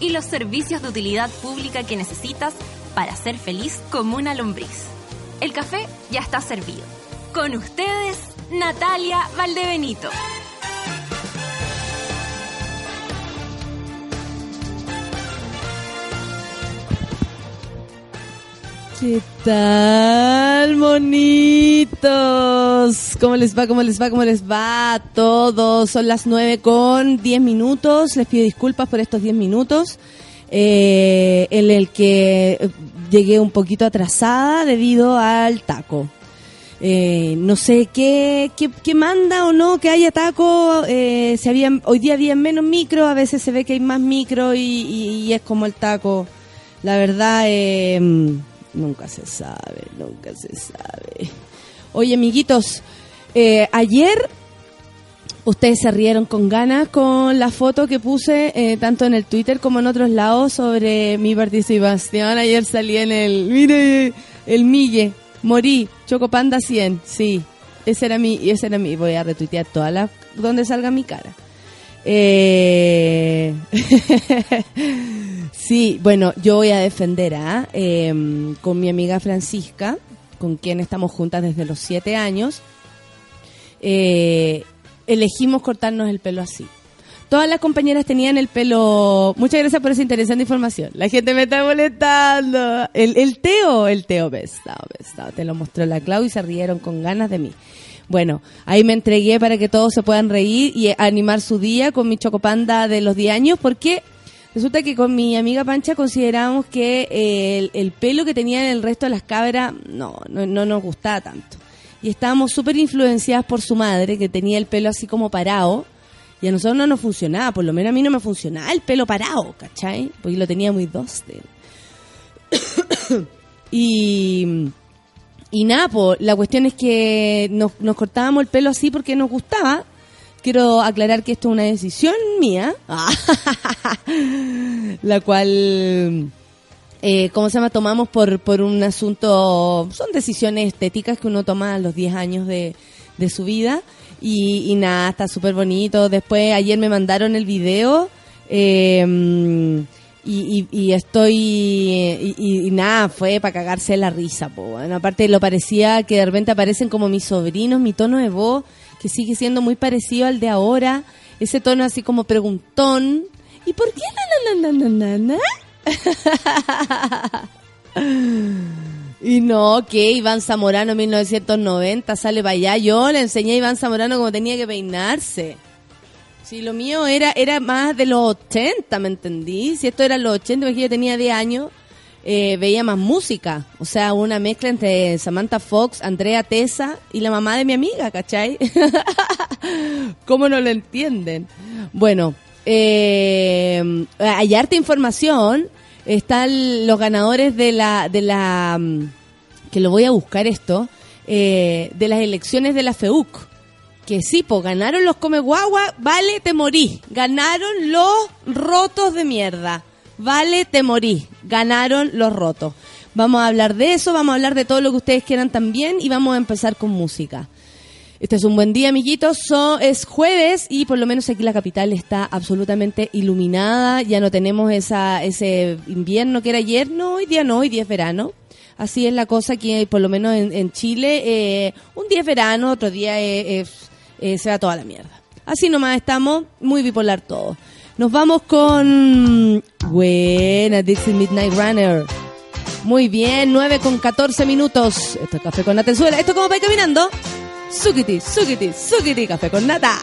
y los servicios de utilidad pública que necesitas para ser feliz como una lombriz. El café ya está servido. Con ustedes, Natalia Valdebenito. ¿Qué tal, monitos? ¿Cómo les va? ¿Cómo les va? ¿Cómo les va a todos? Son las 9 con 10 minutos. Les pido disculpas por estos 10 minutos eh, en el que llegué un poquito atrasada debido al taco. Eh, no sé qué, qué, manda o no que haya taco. Eh, habían, hoy día había menos micro, a veces se ve que hay más micro y, y, y es como el taco. La verdad, eh, Nunca se sabe, nunca se sabe. Oye, amiguitos, eh, ayer ustedes se rieron con ganas con la foto que puse eh, tanto en el Twitter como en otros lados sobre mi participación. Ayer salí en el, mire, el Mille, morí, Chocopanda 100, sí. Ese era mi, ese era mi, voy a retuitear todas las, donde salga mi cara. Eh... sí, bueno, yo voy a defender a eh, con mi amiga Francisca, con quien estamos juntas desde los siete años. Eh, elegimos cortarnos el pelo así. Todas las compañeras tenían el pelo. Muchas gracias por esa interesante información. La gente me está molestando. El, el Teo, el Teo pesado, pesado. Te lo mostró la Clau y se rieron con ganas de mí. Bueno, ahí me entregué para que todos se puedan reír y animar su día con mi chocopanda de los 10 años, porque resulta que con mi amiga Pancha consideramos que el, el pelo que tenían el resto de las cabras no, no, no nos gustaba tanto. Y estábamos súper influenciadas por su madre, que tenía el pelo así como parado, y a nosotros no nos funcionaba, por lo menos a mí no me funcionaba el pelo parado, ¿cachai? Porque lo tenía muy dócil. y y nada, pues, la cuestión es que nos, nos, cortábamos el pelo así porque nos gustaba. Quiero aclarar que esto es una decisión mía, la cual, eh, ¿cómo se llama? Tomamos por, por un asunto, son decisiones estéticas que uno toma a los 10 años de, de su vida. Y, y nada, está súper bonito. Después, ayer me mandaron el video. Eh, y, y, estoy y, y, nada fue para cagarse la risa po. Bueno, aparte lo parecía que de repente aparecen como mis sobrinos mi tono de voz que sigue siendo muy parecido al de ahora. Ese tono así como preguntón. Y por qué na, na, na, na, y no que Iván Zamorano 1990 sale para allá. Yo le enseñé a Iván Zamorano cómo tenía que peinarse Sí, lo mío era era más de los 80, ¿me entendí? Si esto era los 80, porque yo tenía 10 años, eh, veía más música. O sea, una mezcla entre Samantha Fox, Andrea Tesa y la mamá de mi amiga, ¿cachai? ¿Cómo no lo entienden? Bueno, eh, hay información. Están los ganadores de la, de la, que lo voy a buscar esto, eh, de las elecciones de la FEUC que sí, pues ganaron los come guagua, vale, te morí. Ganaron los rotos de mierda. Vale, te morí. Ganaron los rotos. Vamos a hablar de eso, vamos a hablar de todo lo que ustedes quieran también y vamos a empezar con música. Este es un buen día, amiguitos. Es jueves y por lo menos aquí la capital está absolutamente iluminada. Ya no tenemos ese invierno que era ayer. No, hoy día no, hoy día es verano. Así es la cosa que por lo menos en, en Chile, eh, un día es verano, otro día es eh, se va toda la mierda. Así nomás estamos, muy bipolar todo. Nos vamos con... Buena, Dixie Midnight Runner. Muy bien, 9 con 14 minutos. Esto es Café con Nata Esto es como para caminando. Sukiti, sukiti, sukiti, Café con Nata.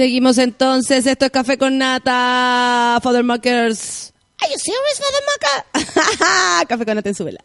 Seguimos entonces, esto es Café con Nata, Father Makers. Are you serious, Father Maker? Café con Nata en su vela.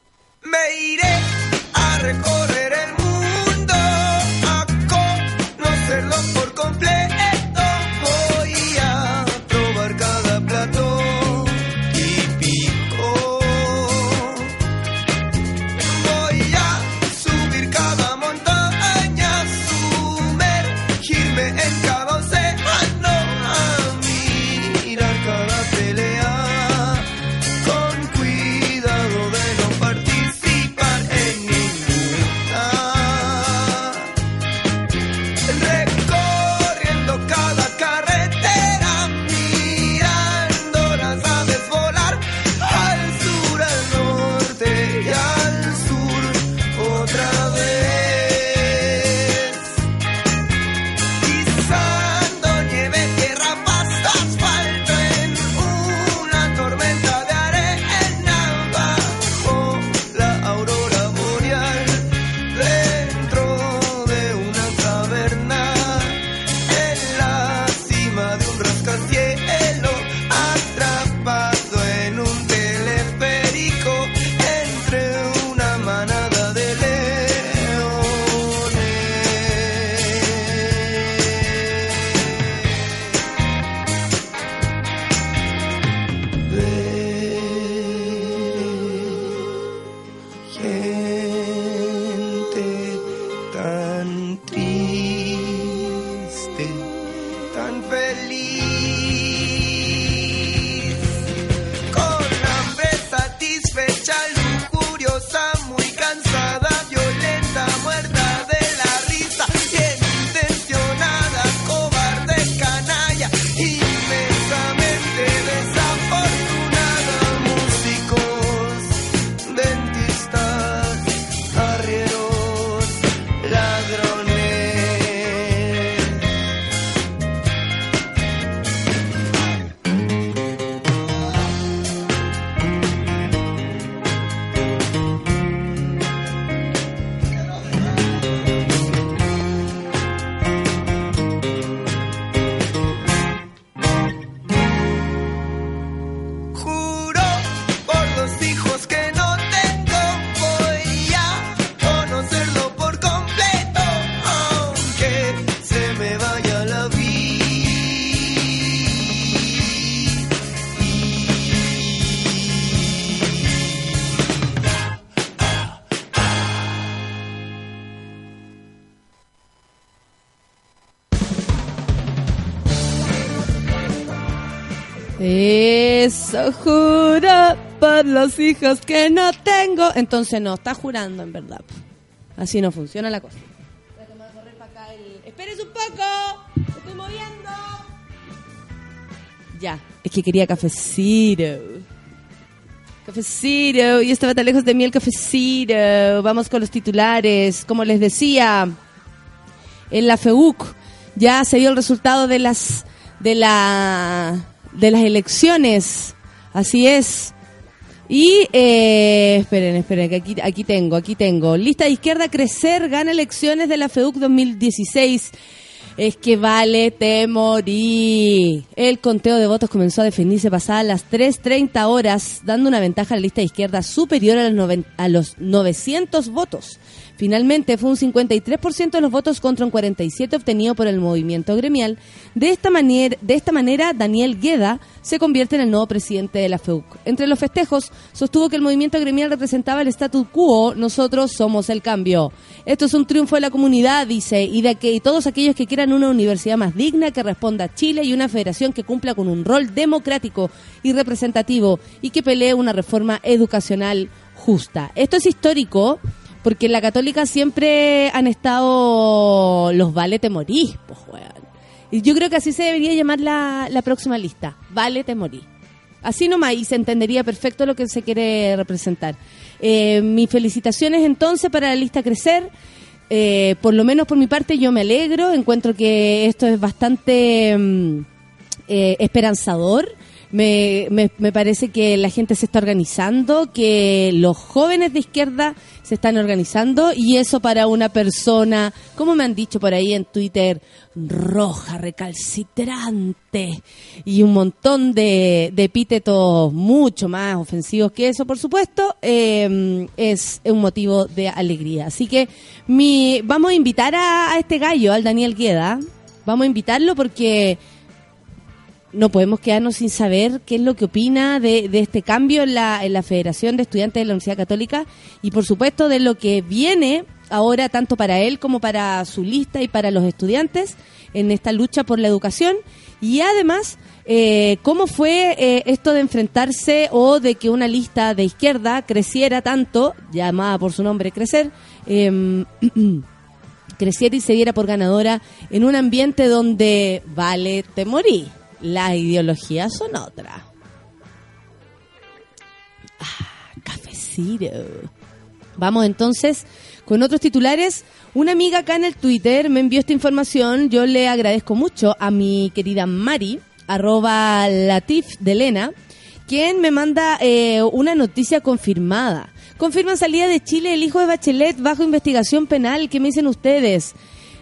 Eso juro por los hijos que no tengo. Entonces no, está jurando en verdad. Así no funciona la cosa. Voy a tomar- correr para acá el- ¡Espérese un poco! ¡Me estoy moviendo! Ya, es que quería cafecito. Cafecito, y estaba tan lejos de mí el cafecito. Vamos con los titulares. Como les decía, en la FEUC ya se dio el resultado de las de la de las elecciones así es y eh, esperen esperen que aquí aquí tengo aquí tengo lista de izquierda crecer gana elecciones de la FEUC 2016 es que vale te morí. El conteo de votos comenzó a definirse pasadas las 3.30 horas, dando una ventaja a la lista de izquierda superior a los, noven- a los 900 votos. Finalmente fue un 53% de los votos contra un 47 obtenido por el movimiento gremial. De esta manera, de esta manera Daniel Gueda se convierte en el nuevo presidente de la FEUC. Entre los festejos, sostuvo que el movimiento gremial representaba el status quo, nosotros somos el cambio. Esto es un triunfo de la comunidad, dice, y de que todos aquellos que quieran una universidad más digna que responda a Chile y una federación que cumpla con un rol democrático y representativo y que pelee una reforma educacional justa. Esto es histórico porque en la católica siempre han estado los vale te morís, pues, weón. Y yo creo que así se debería llamar la, la próxima lista, vale te morís. Así nomás y se entendería perfecto lo que se quiere representar. Eh, mis felicitaciones entonces para la lista Crecer. Eh, por lo menos por mi parte yo me alegro, encuentro que esto es bastante mm, eh, esperanzador. Me, me, me parece que la gente se está organizando, que los jóvenes de izquierda se están organizando y eso para una persona, como me han dicho por ahí en Twitter, roja, recalcitrante y un montón de, de epítetos mucho más ofensivos que eso, por supuesto, eh, es un motivo de alegría. Así que mi, vamos a invitar a, a este gallo, al Daniel Gueda, vamos a invitarlo porque no podemos quedarnos sin saber qué es lo que opina de, este cambio en la, en la Federación de Estudiantes de la Universidad Católica y por supuesto de lo que viene ahora tanto para él como para su lista y para los estudiantes en esta lucha por la educación y además eh, cómo fue eh, esto de enfrentarse o de que una lista de izquierda creciera tanto, llamada por su nombre Crecer, em, creciera y se diera por ganadora en un ambiente donde vale te morí. Las ideologías son otras. Ah, cafecito. Vamos entonces con otros titulares. Una amiga acá en el Twitter me envió esta información. Yo le agradezco mucho a mi querida Mari, arroba latif de Elena, quien me manda eh, una noticia confirmada. Confirman salida de Chile el hijo de Bachelet bajo investigación penal. ¿Qué me dicen ustedes?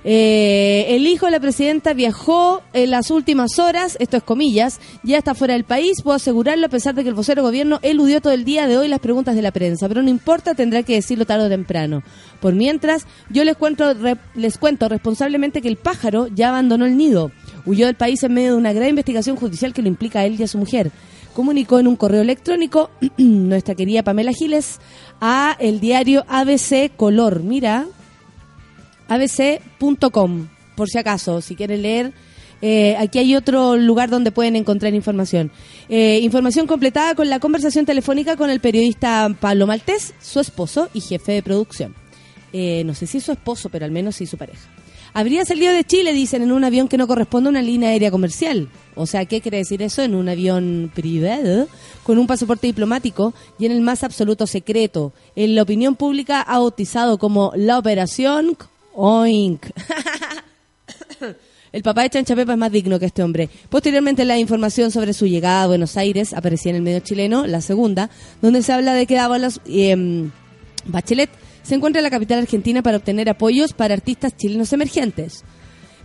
Eh, el hijo de la presidenta viajó en las últimas horas, esto es comillas, ya está fuera del país, puedo asegurarlo a pesar de que el vocero de gobierno eludió todo el día de hoy las preguntas de la prensa, pero no importa, tendrá que decirlo tarde o temprano. Por mientras, yo les cuento, les cuento responsablemente que el pájaro ya abandonó el nido, huyó del país en medio de una gran investigación judicial que lo implica a él y a su mujer. Comunicó en un correo electrónico nuestra querida Pamela Giles a el diario ABC Color. Mira, abc.com, por si acaso, si quieren leer. eh, aquí hay otro lugar donde pueden encontrar información. Eh, información completada con la conversación telefónica con el periodista Pablo Maltés, su esposo y jefe de producción. Eh, no sé si es su esposo, pero al menos sí su pareja. Habría salido de Chile, dicen, en un avión que no corresponde a una línea aérea comercial. O sea, ¿qué quiere decir eso? En un avión privado, con un pasaporte diplomático y en el más absoluto secreto. En la opinión pública ha bautizado como la operación Oink. El papá de Chancha Pepa es más digno que este hombre. Posteriormente, la información sobre su llegada a Buenos Aires aparecía en el medio chileno, la segunda, donde se habla de que Dávalos eh, Bachelet se encuentra en la capital argentina para obtener apoyos para artistas chilenos emergentes.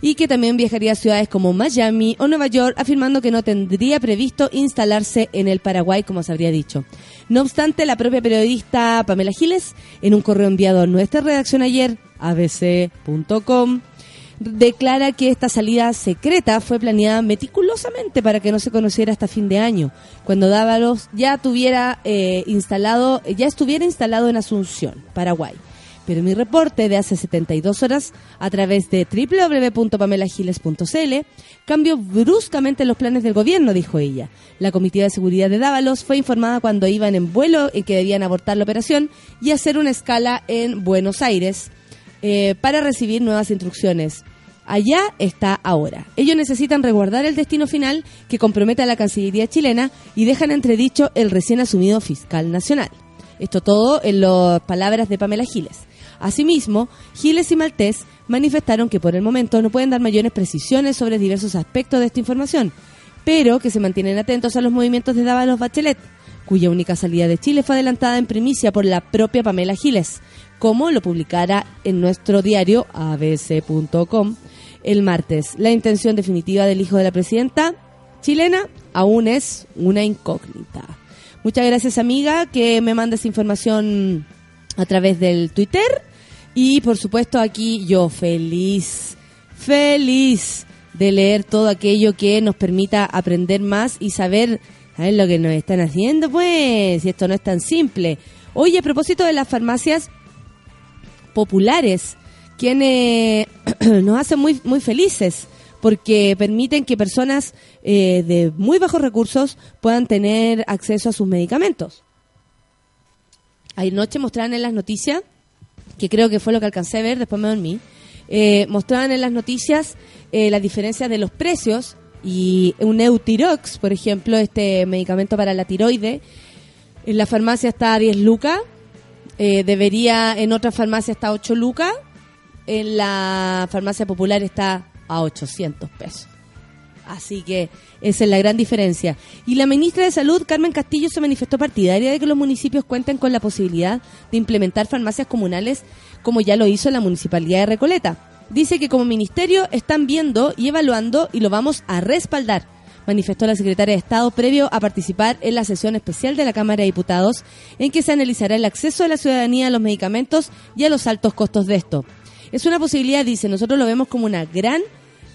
Y que también viajaría a ciudades como Miami o Nueva York, afirmando que no tendría previsto instalarse en el Paraguay, como se habría dicho. No obstante, la propia periodista Pamela Giles, en un correo enviado a nuestra redacción ayer, abc.com, declara que esta salida secreta fue planeada meticulosamente para que no se conociera hasta fin de año, cuando Dávalos ya tuviera eh, instalado, ya estuviera instalado en Asunción, Paraguay. Pero mi reporte de hace 72 horas a través de www.pamelagiles.cl cambió bruscamente los planes del gobierno, dijo ella. La comitiva de seguridad de Dávalos fue informada cuando iban en vuelo en que debían abortar la operación y hacer una escala en Buenos Aires eh, para recibir nuevas instrucciones. Allá está ahora. Ellos necesitan resguardar el destino final que compromete a la Cancillería chilena y dejan entredicho el recién asumido fiscal nacional. Esto todo en las palabras de Pamela Giles. Asimismo, Giles y Maltés manifestaron que por el momento no pueden dar mayores precisiones sobre diversos aspectos de esta información, pero que se mantienen atentos a los movimientos de Dávalos Bachelet, cuya única salida de Chile fue adelantada en primicia por la propia Pamela Giles, como lo publicara en nuestro diario abc.com el martes. La intención definitiva del hijo de la presidenta chilena aún es una incógnita. Muchas gracias amiga que me manda esa información a través del Twitter Y por supuesto aquí yo feliz, feliz de leer todo aquello que nos permita aprender más y saber, saber lo que nos están haciendo, pues, y esto no es tan simple. Oye, a propósito de las farmacias populares, quienes nos hacen muy, muy felices porque permiten que personas eh, de muy bajos recursos puedan tener acceso a sus medicamentos. Anoche mostraban en las noticias, que creo que fue lo que alcancé a ver, después me dormí, eh, mostraban en las noticias eh, las diferencias de los precios y un Eutirox, por ejemplo, este medicamento para la tiroide, en la farmacia está a 10 lucas, eh, debería en otra farmacia está a 8 lucas, en la farmacia popular está a 800 pesos. Así que esa es la gran diferencia. Y la ministra de Salud, Carmen Castillo, se manifestó partidaria de que los municipios cuenten con la posibilidad de implementar farmacias comunales como ya lo hizo la Municipalidad de Recoleta. Dice que como ministerio están viendo y evaluando y lo vamos a respaldar, manifestó la secretaria de Estado previo a participar en la sesión especial de la Cámara de Diputados en que se analizará el acceso de la ciudadanía a los medicamentos y a los altos costos de esto. Es una posibilidad, dice, nosotros lo vemos como una gran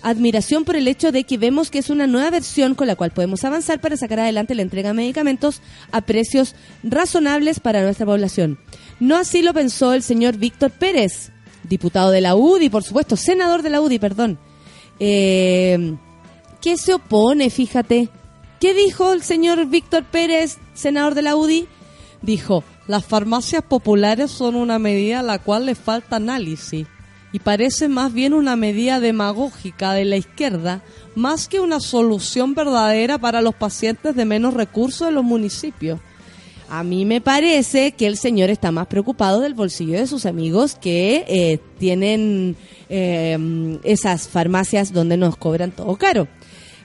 admiración por el hecho de que vemos que es una nueva versión con la cual podemos avanzar para sacar adelante la entrega de medicamentos a precios razonables para nuestra población. No así lo pensó el señor Víctor Pérez, diputado de la UDI, por supuesto, senador de la UDI, perdón. Eh, ¿Qué se opone, fíjate? ¿Qué dijo el señor Víctor Pérez, senador de la UDI? Dijo, las farmacias populares son una medida a la cual le falta análisis y parece más bien una medida demagógica de la izquierda más que una solución verdadera para los pacientes de menos recursos de los municipios. A mí me parece que el señor está más preocupado del bolsillo de sus amigos que eh, tienen eh, esas farmacias donde nos cobran todo caro.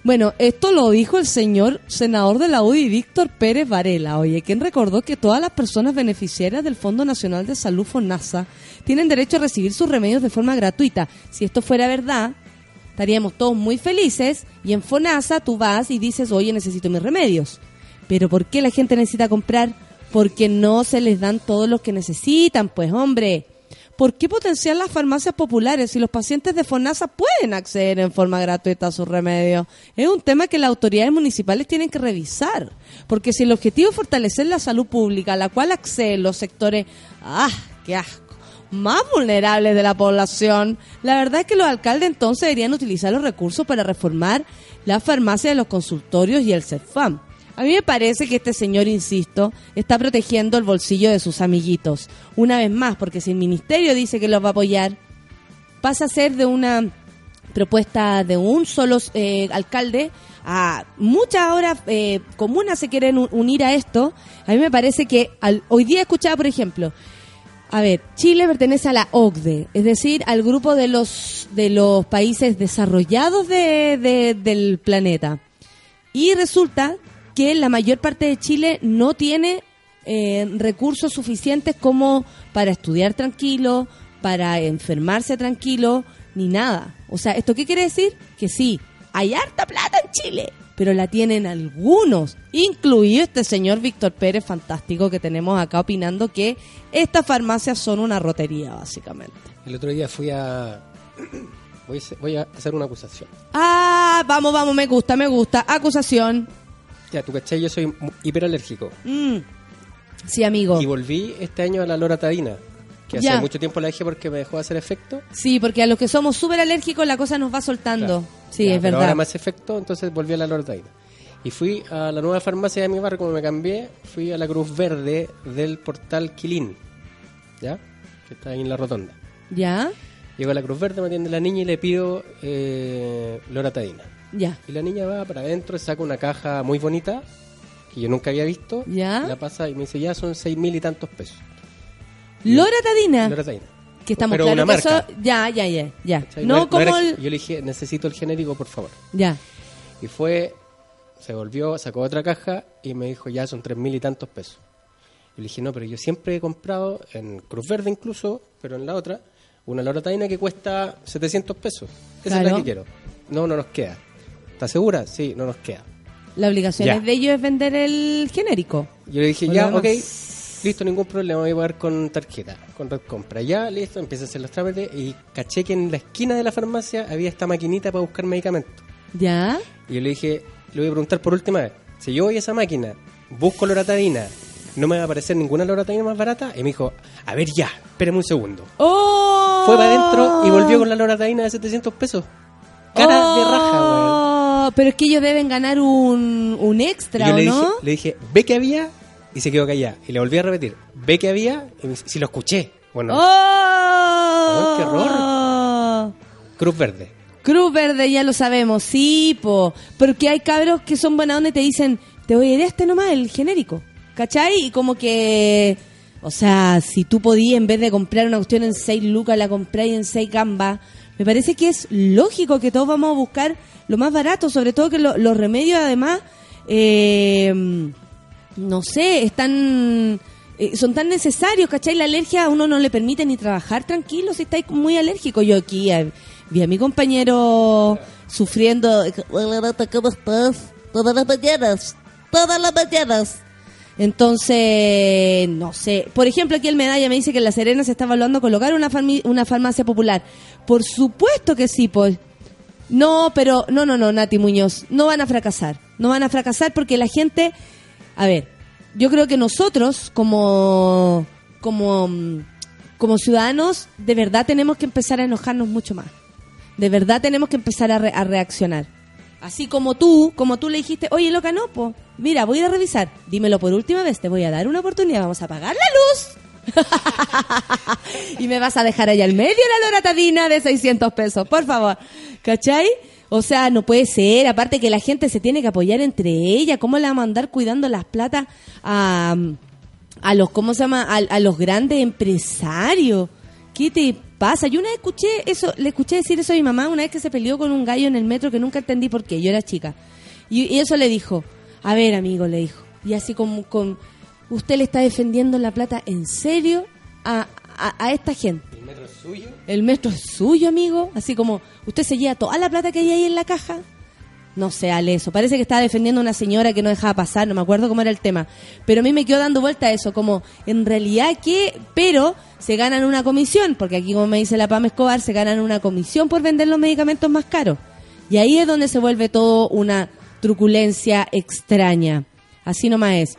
Bueno, esto lo dijo el señor senador de la UDI, Víctor Pérez Varela, oye, quien recordó que todas las personas beneficiarias del Fondo Nacional de Salud FONASA tienen derecho a recibir sus remedios de forma gratuita. Si esto fuera verdad, estaríamos todos muy felices y en FONASA tú vas y dices, oye, necesito mis remedios. Pero ¿por qué la gente necesita comprar? Porque no se les dan todos los que necesitan, pues hombre. ¿Por qué potenciar las farmacias populares si los pacientes de FONASA pueden acceder en forma gratuita a sus remedios? Es un tema que las autoridades municipales tienen que revisar. Porque si el objetivo es fortalecer la salud pública, a la cual acceden los sectores, ¡ah, qué asco! más vulnerables de la población, la verdad es que los alcaldes entonces deberían utilizar los recursos para reformar la farmacia de los consultorios y el CEFAM. A mí me parece que este señor, insisto, está protegiendo el bolsillo de sus amiguitos. Una vez más, porque si el ministerio dice que los va a apoyar, pasa a ser de una propuesta de un solo eh, alcalde a muchas ahora eh, comunas se quieren unir a esto. A mí me parece que al- hoy día he escuchado, por ejemplo, a ver, Chile pertenece a la OCDE, es decir, al grupo de los de los países desarrollados de- de- del planeta. Y resulta que la mayor parte de Chile no tiene eh, recursos suficientes como para estudiar tranquilo, para enfermarse tranquilo, ni nada. O sea, ¿esto qué quiere decir? Que sí, hay harta plata en Chile, pero la tienen algunos, incluido este señor Víctor Pérez, fantástico, que tenemos acá opinando que estas farmacias son una rotería, básicamente. El otro día fui a. Voy a, hacer- voy a hacer una acusación. Ah, vamos, vamos, me gusta, me gusta. Acusación. Ya, tú cachai, yo soy hiperalérgico. Mm. Sí, amigo. Y volví este año a la loratadina. Que Ya. hace mucho tiempo la dejé porque me dejó de hacer efecto. Sí, porque a los que somos súper alérgicos la cosa nos va soltando. Claro. Sí, Ya, es pero verdad. Ahora hace efecto, entonces volví a la loratadina. Y fui a la nueva farmacia de mi barrio, como me cambié, fui a la Cruz Verde del portal Quilín. ¿Ya? Que está ahí en la rotonda. ¿Ya? Llego a la Cruz Verde, me atiende la niña y le pido eh, loratadina. Ya. Y la niña va para adentro, saca una caja muy bonita, que yo nunca había visto. ¿Ya? La pasa y me dice, ya son seis mil y tantos pesos. Loratadina. Loratadina. Que estamos Pero claros una que eso... marca. Ya, ya, ya. ya. ¿Cachai? No, como era- el... Yo le dije, necesito el genérico, por favor. Ya. Y fue, se volvió, sacó otra caja y me dijo, ya son tres mil y tantos pesos. Y le dije, no, pero yo siempre he comprado, en Cruz Verde incluso, pero en la otra, una loratadina que cuesta 700 pesos. Esa es Claro. la que quiero. No, no nos queda. ¿Estás segura? Sí, no nos queda. La obligación Ya. es de ellos es vender el genérico. Yo le dije, ya, ok. Listo, ningún problema, voy a pagar con tarjeta, con red compra. Ya, listo, empecé a hacer los trámites y caché que en la esquina de la farmacia había esta maquinita para buscar medicamentos. ¿Ya? Y yo le dije, le voy a preguntar por última vez, si yo voy a esa máquina, busco loratadina, ¿no me va a aparecer ninguna loratadina más barata? Y me dijo, a ver ya, espérame un segundo. ¡Oh! Fue para adentro y volvió con la loratadina de 700 pesos. Cara de raja, weón. Oh, Pero es que ellos deben ganar un, un extra, yo ¿o le no? dije, le dije, ve que había, y se quedó callada. Y le volví a repetir, ve que había, y me dice, si lo escuché. Bueno, ¡Oh! qué horror. Cruz Verde. Cruz Verde, ya lo sabemos, sí, po. Porque hay cabros que son buena onda y te dicen, te voy a ir a este nomás, el genérico. ¿Cachai? Y como que. O sea, si tú podías, en vez de comprar una cuestión en 6 lucas, la compráis en 6 gambas. Me parece que es lógico que todos vamos a buscar lo más barato, sobre todo que lo- los remedios, además, eh, no sé, están. eh, son tan necesarios, ¿cachai? La alergia a uno no le permite ni trabajar tranquilo si estáis muy alérgico. Yo aquí eh, vi a mi compañero sufriendo. ¿cómo estás? Todas las mañanas, todas las mañanas. Entonces, no sé. Por ejemplo, aquí el Medalla me dice que en La Serena se está evaluando colocar una farmacia popular. Por supuesto que sí, pues. No, pero no, no, no, Nati Muñoz, no van a fracasar. No van a fracasar porque la gente, a ver, yo creo que nosotros como como mm, como ciudadanos de verdad tenemos que empezar a enojarnos mucho más. De verdad tenemos que empezar a, re- a reaccionar. Así como tú, como tú le dijiste, oye, loca, no, po, mira, voy a revisar. Dímelo por última vez, te voy a dar una oportunidad, vamos a apagar la luz. y me vas a dejar allá al medio la loratadina de 600 pesos, por favor. ¿Cachai? O sea, no puede ser. Aparte que la gente se tiene que apoyar entre ella. ¿Cómo le vamos a andar cuidando las plata a, a los, ¿cómo se llama? A, a los grandes empresarios. ¿Qué te pasa? Yo una vez escuché eso, le escuché decir eso a mi mamá una vez que se peleó con un gallo en el metro que nunca entendí por qué. Yo era chica. Y, eso le dijo, a ver, amigo, le dijo. Y así como con, usted le está defendiendo la plata en serio a, a, a esta gente. ¿El metro es suyo? El metro es suyo, amigo. Así como, ¿usted se lleva toda la plata que hay ahí en la caja? No sé, Ale, eso. Parece que estaba defendiendo a una señora que no dejaba pasar, no me acuerdo cómo era el tema. Pero a mí me quedó dando vuelta a eso, como, en realidad que, pero se ganan una comisión, porque aquí, como me dice la Pam Escobar, se ganan una comisión por vender los medicamentos más caros. Y ahí es donde se vuelve todo una truculencia extraña. Así nomás es.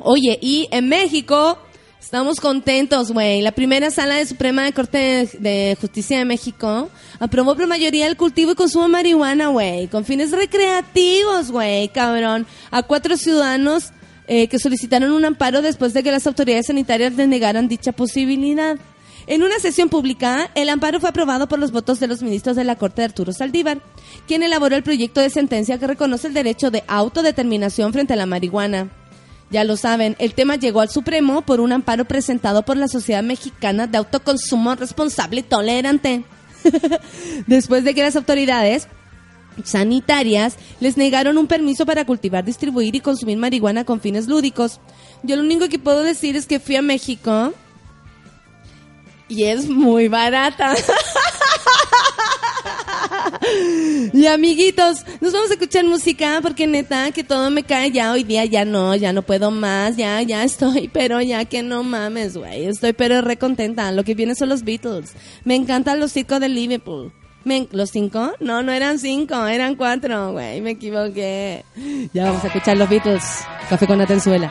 Oye, y en México estamos contentos, güey. La primera sala de Suprema de Corte de, Justicia de México aprobó por mayoría el cultivo y consumo de marihuana, güey, con fines recreativos, güey, cabrón. A cuatro ciudadanos eh, que solicitaron un amparo después de que las autoridades sanitarias les dicha posibilidad. En una sesión pública, el amparo fue aprobado por los votos de los ministros de la Corte de Arturo Saldívar, quien elaboró el proyecto de sentencia que reconoce el derecho de autodeterminación frente a la marihuana. Ya lo saben, el tema llegó al Supremo por un amparo presentado por la Sociedad Mexicana de Autoconsumo Responsable y Tolerante. Después de que las autoridades sanitarias les negaron un permiso para cultivar, distribuir y consumir marihuana con fines lúdicos. Yo lo único que puedo decir es que fui a México y es muy barata. Y amiguitos, nos vamos a escuchar música porque neta que todo me cae ya hoy día, ya no, ya no puedo más, ya, ya estoy, pero ya que no mames, güey, estoy pero re contenta. Lo que viene son los Beatles. Me encantan los cinco de Liverpool. Me ¿Los cinco? No, no eran cinco, eran cuatro, güey, me equivoqué. Ya vamos a escuchar los Beatles. Café con Atenzuela.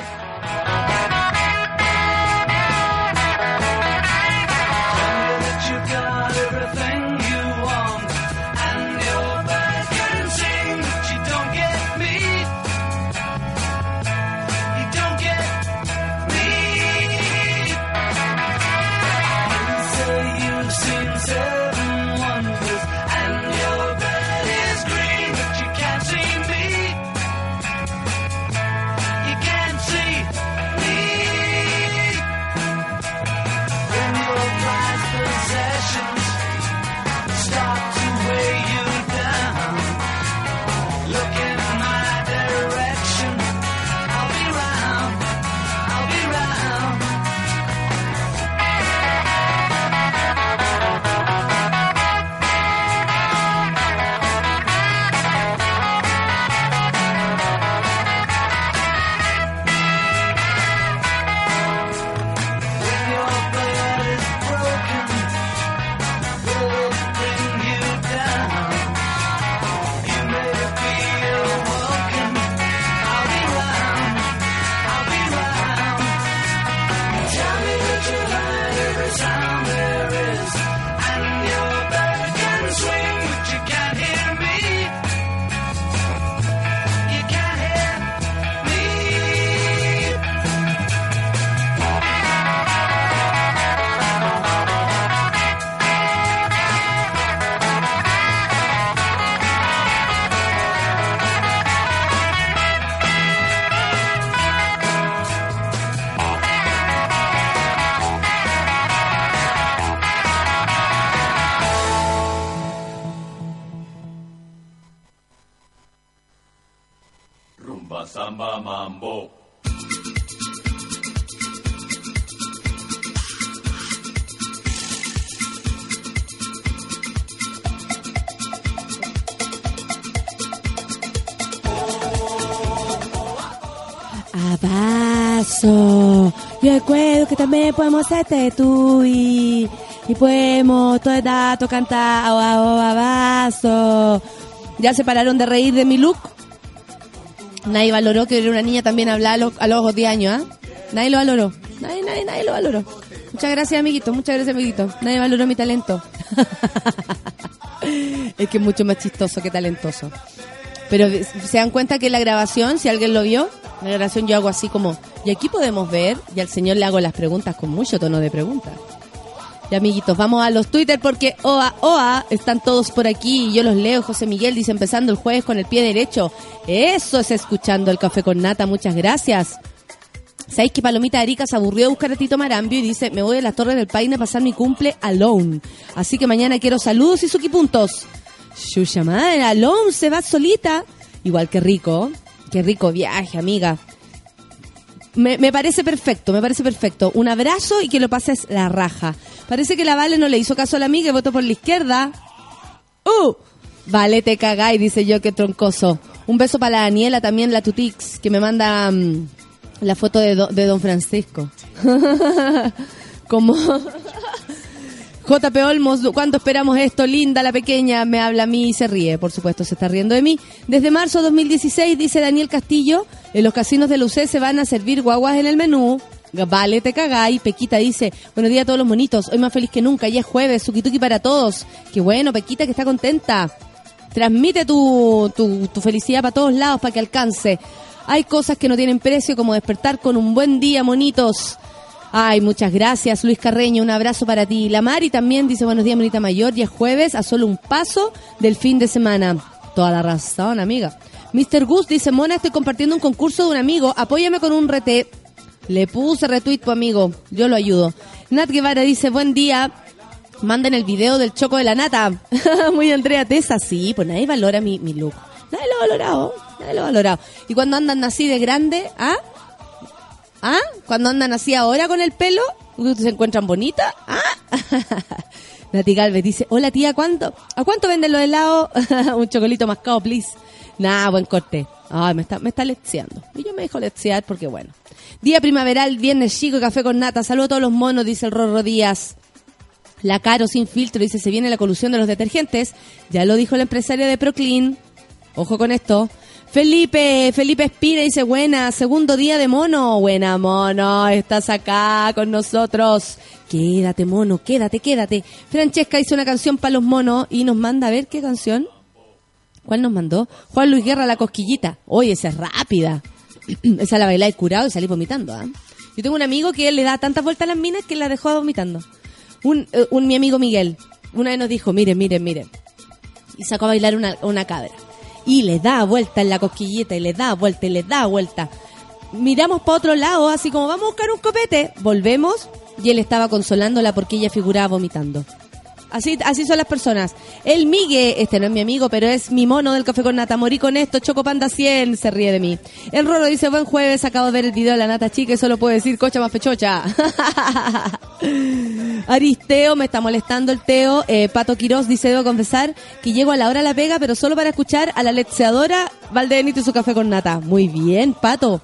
Yo recuerdo que también podemos hacerte tú y, y podemos todo el dato cantar. Ya se pararon de reír de mi look. Nadie valoró que era una niña también hablaba a los, a los ojos 10 años, ¿ah? Nadie lo valoró. Nadie, nadie, nadie lo valoró. Muchas gracias, amiguito. Muchas gracias, amiguito. Nadie valoró mi talento. es que es mucho más chistoso que talentoso. Pero se dan cuenta que la grabación, si alguien lo vio, la grabación yo hago así como, y aquí podemos ver, y al señor le hago las preguntas con mucho tono de pregunta. Y amiguitos, vamos a los Twitter porque OA, OA, están todos por aquí yo los leo. José Miguel dice empezando el jueves con el pie derecho. Eso es escuchando el café con nata, muchas gracias. ¿Sabéis que Palomita Arica se aburrió de buscar a Tito Marambio y dice, me voy a las Torres del Paine a pasar mi cumple alone? Así que mañana quiero saludos y suquipuntos. Shusha madre, alone se va solita. Igual que rico, qué rico viaje, amiga. Me, parece perfecto, me parece perfecto. Un abrazo y que lo pases la raja. Parece que la Vale no le hizo caso a la amiga y votó por la izquierda. ¡Uh! Vale, te cagáis, dice yo, qué troncoso. Un beso para la Daniela, también la Tutix, que me manda mm, la foto de, de Don Francisco. Como... JP Olmos, ¿cuánto esperamos esto? Linda, la pequeña, me habla a mí y se ríe, por supuesto, se está riendo de mí. Desde marzo 2016, dice Daniel Castillo, en los casinos de Lucé se van a servir guaguas en el menú. Vale, te cagáis. Pequita dice, buenos días a todos los monitos, hoy más feliz que nunca, ya es jueves, suquituki para todos. Qué bueno, Pequita que está contenta. Transmite tu, tu, tu felicidad para todos lados para que alcance. Hay cosas que no tienen precio como despertar con un buen día, monitos. Ay, muchas gracias, Luis Carreño. Un abrazo para ti. La Mari también dice buenos días, monita mayor. Ya es jueves, a solo un paso del fin de semana. Toda la razón, amiga. Mr. Gus dice, Mona, estoy compartiendo un concurso de un amigo. Apóyame con un rete. Le puse retweet tu amigo. Yo lo ayudo. Nat Guevara dice, buen día. Manden el video del choco de la nata. Muy Andrea Tesa. Sí, pues nadie valora mi, mi look. Nadie lo ha valorado. Nadie lo ha valorado. Y cuando andan así de grande, ¿ah? ¿Ah? Cuando andan así ahora con el pelo, ¿se encuentran bonitas? ¿Ah? Nati Galvez dice, hola tía, ¿cuánto? ¿A cuánto venden los helados? Un chocolito mascado, please. Nah, buen corte. Ay, me está, me está leccionando. Y yo me dejo leccionar porque bueno. Día primaveral, viernes chico, café con nata. Saludo a todos los monos, dice el Rorro Díaz. La Caro sin filtro dice, se viene la colusión de los detergentes. Ya lo dijo la empresaria de Proclean. Ojo con esto. Felipe, Felipe Espina dice, buena, segundo día de mono. Buena, mono, estás acá con nosotros. Quédate, mono, quédate, quédate. Francesca hizo una canción para los monos y nos manda a ver qué canción. ¿Cuál nos mandó? Juan Luis Guerra, La Cosquillita. Oye, esa es rápida. esa la bailé curado y salí vomitando. ¿ah? Yo tengo un amigo que le da tantas vueltas a las minas que la dejó vomitando. Un, eh, un mi amigo Miguel, una vez nos dijo, miren, miren, miren. Y sacó a bailar una, una cabra. Y le da vuelta en la cosquillita y le da vuelta y le da vuelta. Miramos para otro lado, así como vamos a buscar un copete. Volvemos y él estaba consolándola porque ella figuraba vomitando. Así, así son las personas. El Migue, este no es mi amigo, pero es mi mono del café con nata. Morí con esto, Choco Panda 100, se ríe de mí. El Rolo dice, buen jueves, acabo de ver el video de la nata chica y solo puedo decir cocha más pechocha. Aristeo, me está molestando el Teo. Eh, Pato Quiroz dice, debo confesar que llego a la hora de la pega, pero solo para escuchar a la lecheadora Valdenito y su café con nata. Muy bien, Pato.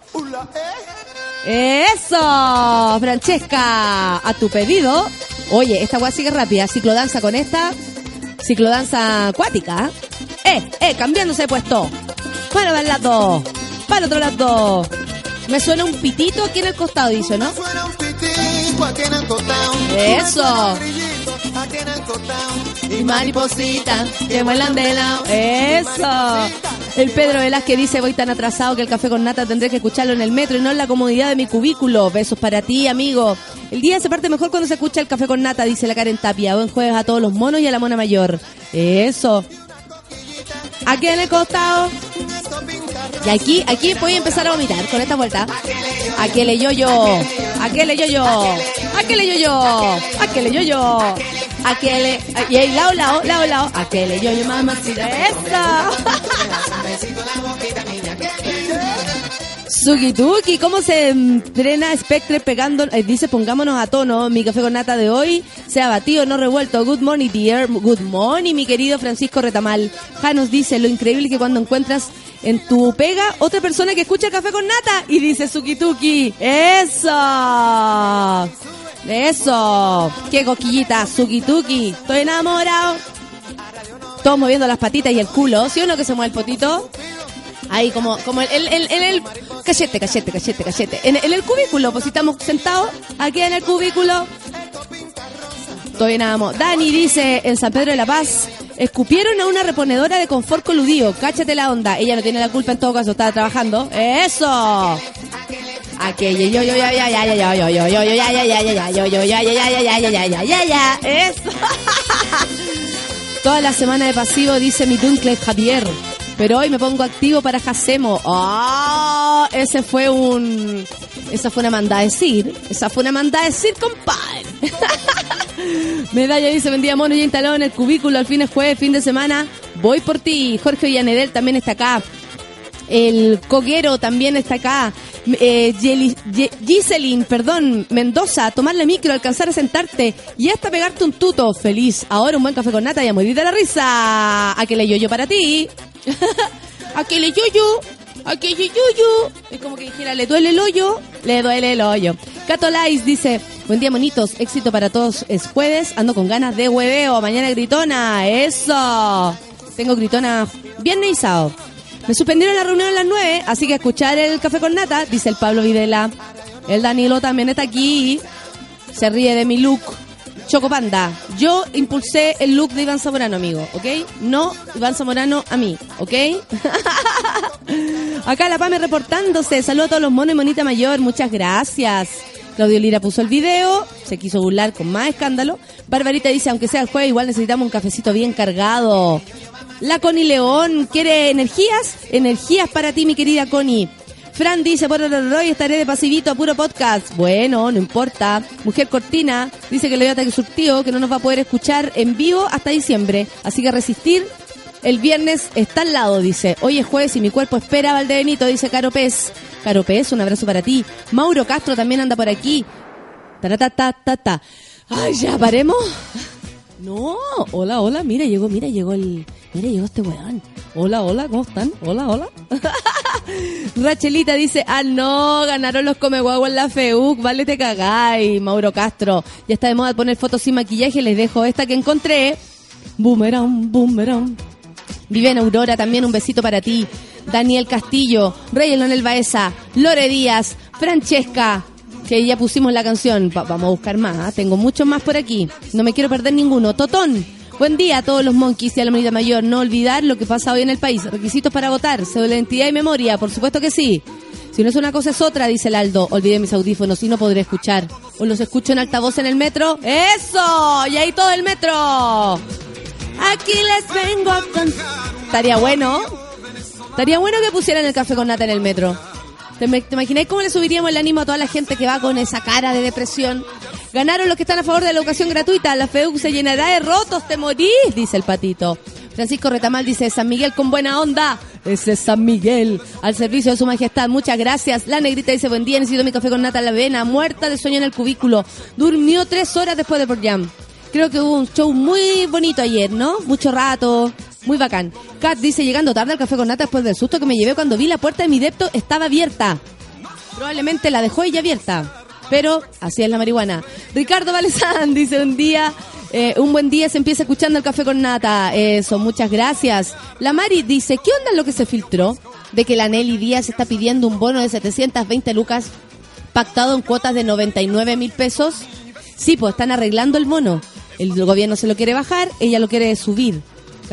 Eso, Francesca, a tu pedido. Oye, esta weá sigue rápida. Ciclodanza con esta. Ciclodanza acuática. Eh, eh, cambiándose de puesto. Para el lado. Para el otro lado. Me suena un pitito aquí en el costado, dice, ¿no? Fuera un pitico aquí en el costado. Eso. Y maripositas que vuelan de. Eso. El Pedro Velázquez dice, voy tan atrasado que el café con nata tendré que escucharlo en el metro y no en la comodidad de mi cubículo. Besos para ti, amigo. El día se parte mejor cuando se escucha el café con nata, dice la Karen Tapia. Buen jueves a todos los monos y a la mona mayor. Eso. Aquí en el costado. Y aquí, aquí voy a empezar a vomitar con esta vuelta. Aquele yo yo, aquele yo yo, aquele yo yo, aquele yo yo, aquele, y ahí lao lao, lao lao, aquele yo yo mamacita, eso. Suki Tuki, ¿cómo se entrena Spectre pegando? eh, dice, pongámonos a tono. Mi café con nata de hoy se ha batido, no revuelto. Good morning, dear. Good morning, mi querido Francisco Retamal. Janos dice, lo increíble que cuando encuentras en tu pega otra persona que escucha café con nata y dice Suki Tuki. ¡Eso! ¡Eso! ¡Qué coquillita! Suki Tuki. Estoy enamorado. Todos moviendo las patitas y el culo. ¿Sí o no que se mueve el potito? Ahí como, como el, el, el, el- el- cachete, cachete, cachete, cachete. En, en el cubículo, pues si estamos sentados aquí en el cubículo. Estoy nada más. Dani dice en San Pedro de la Paz. Escupieron a una reponedora de confort coludido. Cáchate la onda. Ella no tiene la culpa en todo caso, estaba trabajando. ¡Eso! Aquello, yo, yo, ya, ya, ya, ya, yo, yo, yo, yo, ya, ya, ya, ya, ya, yo, yo, ya, ya, ya, ya, ya, ya, ya, ya, ya. Eso. Toda la semana de pasivo dice mi Dunkle Javier. Pero hoy me pongo activo para Jacemo. ¡Ah! ese fue un. Esa fue una manda a decir. Esa fue una manda a decir, compadre. Medalla dice: Vendía mono ya instalado en el cubículo. Al fin es jueves, fin de semana. Voy por ti. Jorge Villanedel también está acá. El coguero también está acá. Eh, Yeli- Ye- Giselin, perdón, Mendoza, tomar la micro, alcanzar a sentarte y hasta pegarte un tuto. Feliz. Ahora un buen café con nata y a morir de la risa. ¿A que le yo para ti? ¿A que le yo ¿A que yo Es como que dijera, ¿le duele el hoyo? Le duele el hoyo. Cato Lais dice, buen día monitos, éxito para todos. Es jueves, ando con ganas de hueveo. Mañana gritona, eso. Tengo gritona viernes y sábado. Me suspendieron la reunión a las 9, así que escuchar el café con nata, dice el Pablo Videla. El Danilo también está aquí. Se ríe de mi look. Chocopanda, yo impulsé el look de Iván Zamorano, amigo, ¿ok? No Iván Zamorano a mí, ¿ok? Acá la Pame reportándose. Saludos a todos los monos y monita mayor. Muchas gracias. Claudio Lira puso el video. Se quiso burlar con más escándalo. Barbarita dice, aunque sea el jueves, igual necesitamos un cafecito bien cargado. La Connie León quiere energías. Energías para ti, mi querida Connie. Fran dice, por hoy estaré de pasivito a puro podcast. Bueno, no importa. Mujer Cortina dice que le dio ataque surtido, que no nos va a poder escuchar en vivo hasta diciembre. Así que resistir. El viernes está al lado, dice. Hoy es jueves y mi cuerpo espera Valdebenito, dice Caro Pez. Caro Pez, un abrazo para ti. Mauro Castro también anda por aquí. Taratata. Ay, ya, paremos. No, hola, hola, mira, llegó, mira, llegó el... Mira, llegó este weón. Hola, hola, ¿cómo están? Hola, hola. Rachelita dice, ah, no, ganaron los come guagua en la FEUC, vale te cagáis, Mauro Castro. Ya está de moda poner fotos sin maquillaje, les dejo esta que encontré. Boomerang, boomerang. Viviana Aurora, también un besito para ti. Daniel Castillo, Rey Leonel Baeza, Lore Díaz, Francesca, que ya pusimos la canción. Va- vamos a buscar más, ¿ah? tengo muchos más por aquí. No me quiero perder ninguno. Totón, buen día a todos los monkeys y a la monita mayor. No olvidar lo que pasa hoy en el país. Requisitos para votar, de identidad y memoria, por supuesto que sí. Si no es una cosa es otra, dice el Aldo. Olvidé mis audífonos y no podré escuchar. O los escucho en altavoz en el metro. ¡Eso! Y ahí todo el metro. Aquí les vengo a. Estaría bueno. Estaría bueno que pusieran el café con nata en el metro. ¿Te, imagináis cómo le subiríamos el ánimo a toda la gente que va con esa cara de depresión? Ganaron los que están a favor de la educación gratuita. La FEUC se llenará de rotos, te morís, dice el patito. Francisco Retamal dice, San Miguel con buena onda. Ese es San Miguel, al servicio de su majestad. Muchas gracias. La negrita dice, buen día, necesito mi café con nata en la avena. Muerta de sueño en el cubículo. Durmió tres horas después de por Jam. Creo que hubo un show muy bonito ayer, ¿no? Mucho rato, muy bacán. Kat dice, llegando tarde al café con nata después del susto que me llevé cuando vi la puerta de mi depto estaba abierta. Probablemente la dejó ella abierta. Pero así es la marihuana. Ricardo Valezán dice un día, eh, un buen día se empieza escuchando el café con nata. Eso, muchas gracias. La Mari dice, ¿qué onda lo que se filtró? De que la Nelly Díaz está pidiendo un bono de 720 lucas pactado en cuotas de 99 mil pesos. Sí, pues están arreglando el mono. El gobierno se lo quiere bajar, ella lo quiere subir.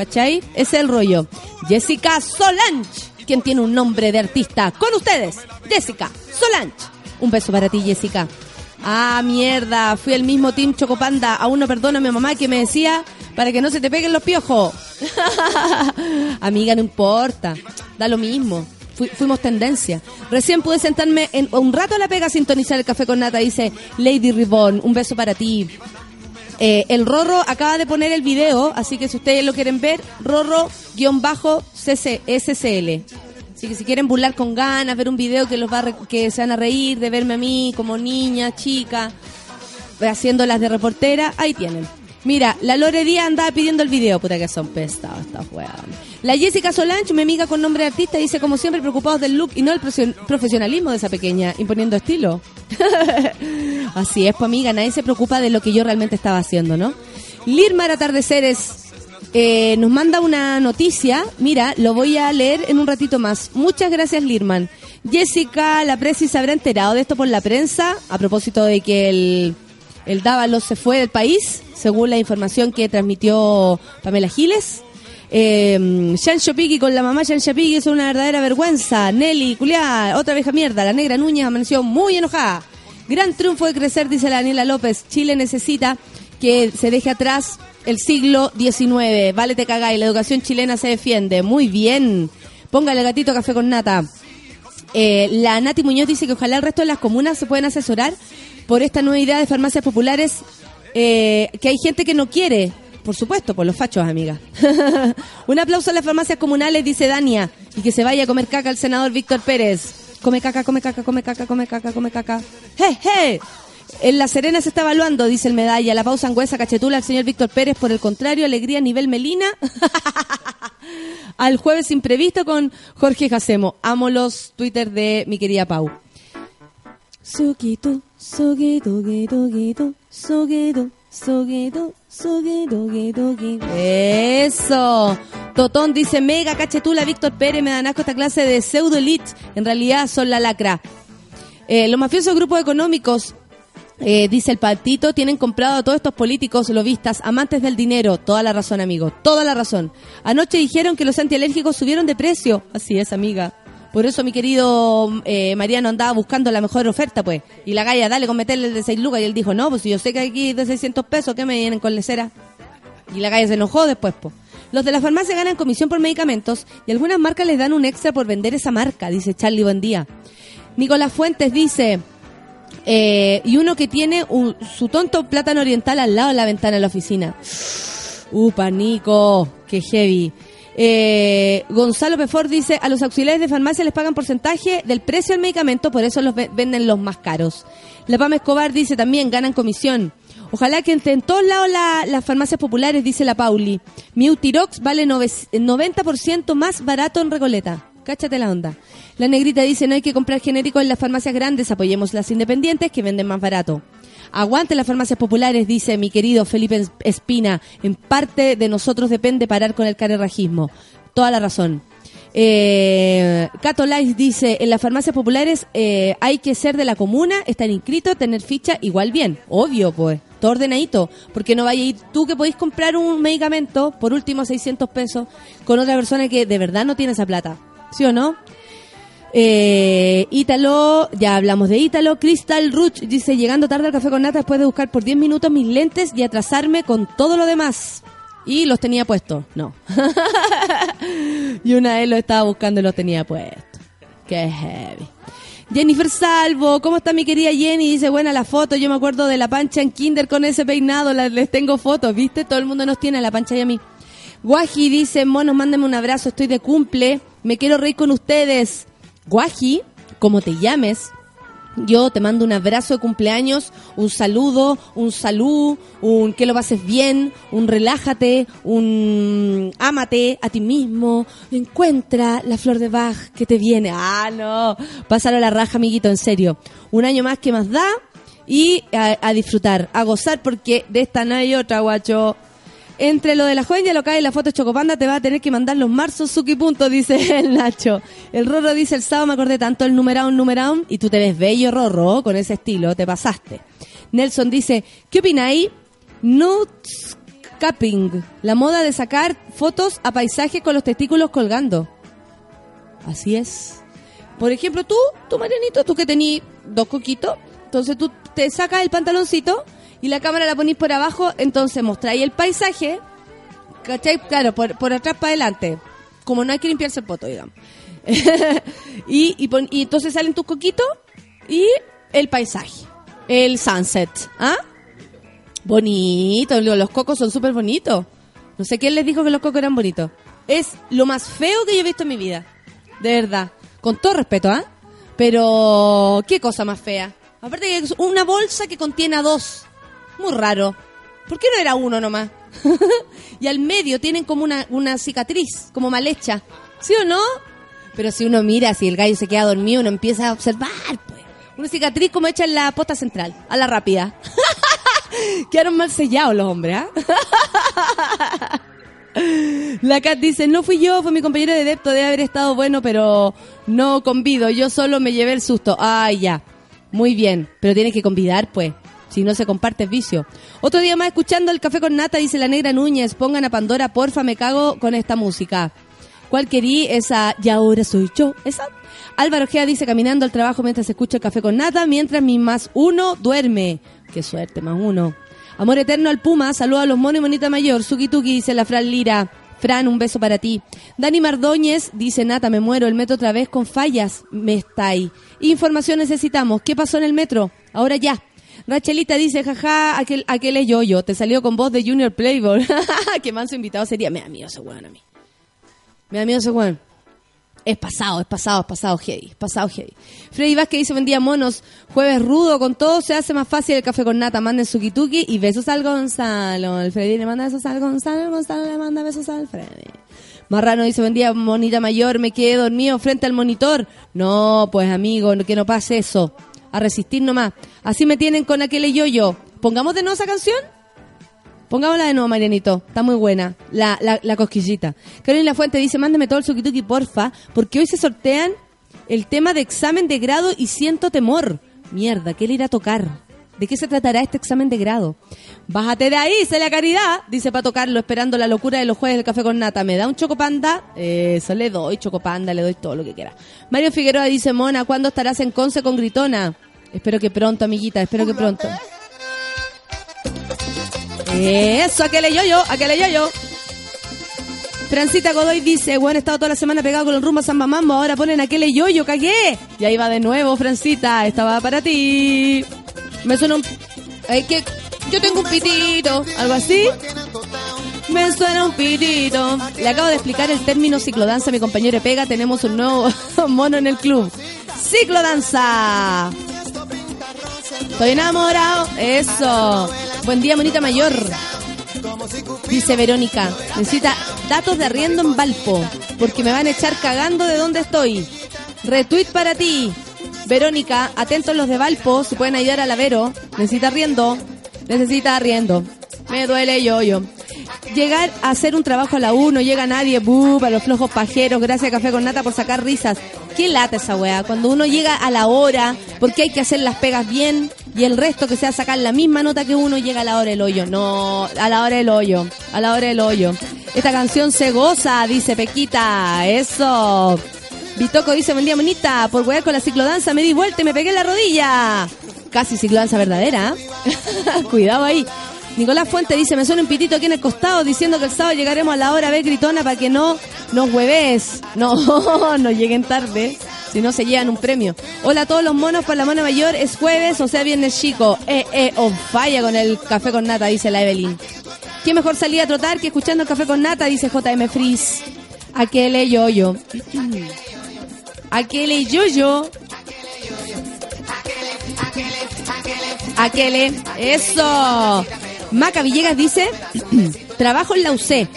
¿Cachai? Es el rollo. Jessica Solange, quien tiene un nombre de artista. Con ustedes, Jessica Solange. Un beso para ti, Jessica. Ah, mierda, fui el mismo Team Chocopanda. Aún no perdono a mi mamá que me decía para que no se te peguen los piojos. Amiga, no importa. Da lo mismo. Fui- fuimos tendencia. Recién pude sentarme en un rato a la pega a sintonizar el café con nata. Dice Lady Ribbon, un beso para ti. Eh, el Rorro acaba de poner el video, así que si ustedes lo quieren ver, Rorro-SCL. Así que si quieren burlar con ganas, ver un video que los va a que se van a reír de verme a mí como niña, chica, haciendo las de reportera, ahí tienen. Mira, la Lore Díaz andaba pidiendo el video, puta que son pesados estas weas. La Jessica Solange, mi amiga con nombre de artista, dice como siempre preocupados del look y no del profesio- profesionalismo de esa pequeña, imponiendo estilo. Así es, pues amiga, nadie se preocupa de lo que yo realmente estaba haciendo, ¿no? Lirmar Atardeceres eh, nos manda una noticia, mira, lo voy a leer en un ratito más. Muchas gracias, Lirman. Jessica, la Presi se habrá enterado de esto por la prensa, a propósito de que el, el Dávalos se fue del país, según la información que transmitió Pamela Giles. Eh, Shan Shopiki con la mamá Shan Shopiki es una verdadera vergüenza. Nelly, culiá, otra vieja mierda. La negra Núñez amaneció muy enojada. Gran triunfo de crecer, dice la Daniela López. Chile necesita que se deje atrás el siglo XIX. Vale, te cagáis. La educación chilena se defiende. Muy bien. Póngale gatito café con nata. Eh, la Nati Muñoz dice que ojalá el resto de las comunas se puedan asesorar por esta nueva idea de farmacias populares eh, que hay gente que no quiere. Por supuesto, por los fachos, amiga. Un aplauso a las farmacias comunales, dice Dania. Y que se vaya a comer caca el senador Víctor Pérez. Come caca, come caca, come caca, come caca, come caca. ¡Hey, hey! En La Serena se está evaluando, dice el medalla. La pausa angüesa cachetula al señor Víctor Pérez. Por el contrario, alegría a nivel Melina. al jueves imprevisto con Jorge Jacemo. Amo los Twitter de mi querida Pau. Suquito, suquito, guito, guito, suquito, suquito, suquito, guito, guito. Eso. Totón dice, mega cachetula, Víctor Pérez, me dan asco esta clase de pseudo elite. En realidad son la lacra. Eh, los mafiosos grupos económicos, eh, dice el patito, tienen comprado a todos estos políticos, lobistas, amantes del dinero. Toda la razón, amigo, toda la razón. Anoche dijeron que los antialérgicos subieron de precio. Así es, amiga. Por eso mi querido eh, Mariano andaba buscando la mejor oferta, pues. Y la galla, dale con meterle el de 6 lucas. Y él dijo, no, pues yo sé que aquí de 600 pesos, ¿qué me vienen con lecera? Y la galla se enojó después, pues. Los de la farmacia ganan comisión por medicamentos y algunas marcas les dan un extra por vender esa marca, dice Charlie Buendía. Nicolás Fuentes dice, eh, y uno que tiene un- su tonto plátano oriental al lado de la ventana de la oficina. Upa, Nico, qué heavy. Eh, Gonzalo Pefor dice, a los auxiliares de farmacia les pagan porcentaje del precio del medicamento, por eso los ve- venden los más caros. La Pama Escobar dice también, ganan comisión. Ojalá que entre en todos lados la- las farmacias populares, dice la Pauli. Mi Utirox vale nove- 90% más barato en Recoleta. Cáchate la onda. La negrita dice, no hay que comprar genéricos en las farmacias grandes, apoyemos las independientes que venden más barato. Aguante las farmacias populares, dice mi querido Felipe Espina. En parte de nosotros depende parar con el carerrajismo. Toda la razón. Eh, Cato Lice dice, en las farmacias populares eh, hay que ser de la comuna, estar inscrito, tener ficha, igual bien. Obvio, pues. Todo ordenadito. Porque no vaya a ir tú que podéis comprar un medicamento, por último 600 pesos, con otra persona que de verdad no tiene esa plata. ¿Sí o no? Eh, Ítalo, ya hablamos de Ítalo. Crystal Ruch dice, llegando tarde al café con nata después de buscar por 10 minutos mis lentes y atrasarme con todo lo demás. Y los tenía puestos. No. y una vez los estaba buscando y los tenía puestos. Qué heavy. Jennifer Salvo, ¿cómo está mi querida Jenny? Dice, buena la foto, yo me acuerdo de la pancha en kinder con ese peinado, les tengo fotos, ¿viste? Todo el mundo nos tiene a la pancha y a mí. Guaji dice, monos, mándame un abrazo, estoy de cumple, me quiero reír con ustedes. Guaji, como te llames, yo te mando un abrazo de cumpleaños, un saludo, un salud, un que lo pases bien, un relájate, un ámate a ti mismo, encuentra la flor de Bach que te viene. Ah, no, pásalo a la raja, amiguito, en serio. Un año más que más da y a, a disfrutar, a gozar porque de esta no hay otra, guacho. Entre lo de la joven y lo cae la foto de Chocopanda te va a tener que mandar los marzos Suki punto, dice el Nacho. El Rorro dice el sábado me acordé tanto el numerado, numerado y tú te ves bello, Rorro, con ese estilo, te pasaste. Nelson dice, ¿qué opináis? Nudes capping, la moda de sacar fotos a paisajes con los testículos colgando. Así es. Por ejemplo, tú, tú Marianito, tú que tenés dos coquitos, entonces tú te sacas el pantaloncito y la cámara la ponís por abajo, entonces mostráis el paisaje, ¿cachai? Claro, por, por atrás para adelante, como no hay que limpiarse el poto, digamos. y, entonces salen tus coquitos y el paisaje, el sunset, ¿ah? Bonito, lo- los cocos son súper bonitos. No sé quién les dijo que los cocos eran bonitos. Es lo más feo que yo he visto en mi vida. de verdad. Con todo respeto, ¿ah? Pero, qué cosa más fea. Aparte que es una bolsa que contiene a dos. Muy raro. ¿Por qué no era uno nomás? y al medio tienen como una, una cicatriz, como mal hecha. ¿Sí o no? Pero si uno mira, si el gallo se queda dormido, uno empieza a observar, pues. Una cicatriz como hecha en la posta central, a la rápida. Quedaron mal sellados los hombres, ¿ah? La Kat dice, no fui yo, fue mi compañero de depto, debe haber estado bueno, pero no convido, yo solo me llevé el susto. Ay, ya. Muy bien, pero tienes que convidar, pues. Si no se comparte es vicio. Otro día más escuchando el café con nata, dice la negra Núñez, pongan a Pandora, porfa, me cago con esta música. ¿Cuál querí? Esa, y ahora soy yo. ¿Esa? Álvaro Gea dice, caminando al trabajo mientras escucha el café con nata, mientras mi más uno duerme. Qué suerte, más uno. Amor eterno al Puma, saluda a los monos y monita mayor. Suki Tuki, dice la Fran Lira. Fran, un beso para ti. Dani Mardóñez dice, Nata, me muero, el metro otra vez con fallas. Me está ahí. Información necesitamos. ¿Qué pasó en el metro? Ahora ya. Rachelita dice, jaja, aquel, aquel es yo-yo. Te salió con voz de Junior Playboy. Qué manso invitado sería. Me da miedo ese weón a mí. Me da miedo ese weón. Es pasado, es pasado, es pasado heavy, pasado heavy. Freddy Vázquez dice, buen día monos, jueves rudo, con todo se hace más fácil el café con nata, manden su kituki y besos al Gonzalo. El Freddy le manda besos al Gonzalo, el Gonzalo le manda besos al Freddy. Marrano dice, buen día monita mayor, me quedé dormido frente al monitor. No, pues amigo, que no pase eso. A resistir nomás. Así me tienen con aquel yo-yo. ¿Pongamos de nuevo esa canción? Pongámosla de nuevo, Marianito. Está muy buena. La, la, la cosquillita. Carolina Fuente dice, mándame todo el suquituki, porfa, porque hoy se sortean el tema de examen de grado y siento temor. Mierda, ¿qué le irá a tocar? ¿De qué se tratará este examen de grado? Bájate de ahí, sé la caridad, dice para tocarlo, esperando la locura de los jueves del café con nata. ¿Me da un chocopanda? Eso le doy, chocopanda, le doy todo lo que quiera. Mario Figueroa dice, Mona, ¿cuándo estarás en Conce con Gritona? Espero que pronto, amiguita, espero que pronto. Eso, aquel yo yo, aquel yo yo. Francita Godoy dice, bueno, he estado toda la semana pegado con el rumbo a San Mamambo, ahora ponen aquel yo yo, cagué. Y ahí va de nuevo, Francita, esta va para ti. Me suena un... Ay, que yo tengo un pitito, algo así. Me suena un pitito. Le acabo de explicar el término ciclodanza a mi compañero Pega. Tenemos un nuevo mono en el club. Ciclodanza. Estoy enamorado. Eso. Buen día, monita mayor. Dice Verónica. Necesita datos de arriendo en Valpo. Porque me van a echar cagando de dónde estoy. Retweet para ti. Verónica, atentos los de Valpo. Si pueden ayudar a la. Necesita arriendo. Necesita arriendo. Me duele yo, yo. Llegar a hacer un trabajo a la U, no llega nadie, buh, para los flojos pajeros, gracias Café con Nata por sacar risas. Qué lata esa weá, cuando uno llega a la hora, porque hay que hacer las pegas bien, y el resto que sea sacar la misma nota que uno llega a la hora del hoyo. No, a la hora del hoyo, a la hora del hoyo. Esta canción se goza, dice Pequita, eso. Bitoco dice, buen día, monita, por weá con la ciclodanza me di vuelta y me pegué la rodilla. Casi ciclodanza verdadera. ¿eh? Cuidado ahí. Nicolás Fuente dice, me suena un pitito aquí en el costado diciendo que el sábado llegaremos a la hora ver gritona para que no nos hueves. No, no lleguen tarde, si no se llevan un premio. Hola a todos los monos para la mona mayor, es jueves, o sea, viernes chico. Eh, eh, on falla con el café con nata, dice la Evelyn. ¿Qué mejor salir a trotar que escuchando el café con nata? Dice JM Frizz. Aquele yo-yo. Aquele yo-yo. Aquele. Eso. Maca Villegas dice, trabajo en la UC.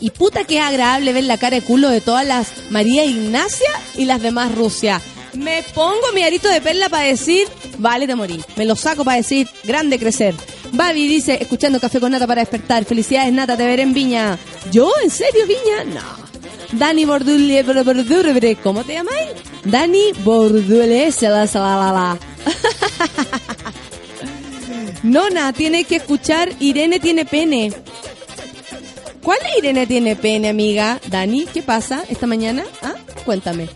Y puta que es agradable ver la cara de culo de todas las María Ignacia y las demás Rusia. Me pongo mi arito de perla para decir, vale de morir. Me lo saco para decir, grande crecer. Babi dice, escuchando café con nata para despertar. Felicidades, nata, te veré en Viña. ¿Yo? ¿En serio, Viña? No. Dani Bordule, ¿cómo te llamáis? Dani Bordule, la, la. Nona, tiene que escuchar Irene tiene pene. ¿Cuál Irene tiene pene, amiga? Dani, ¿qué pasa esta mañana? ¿Ah? Cuéntame.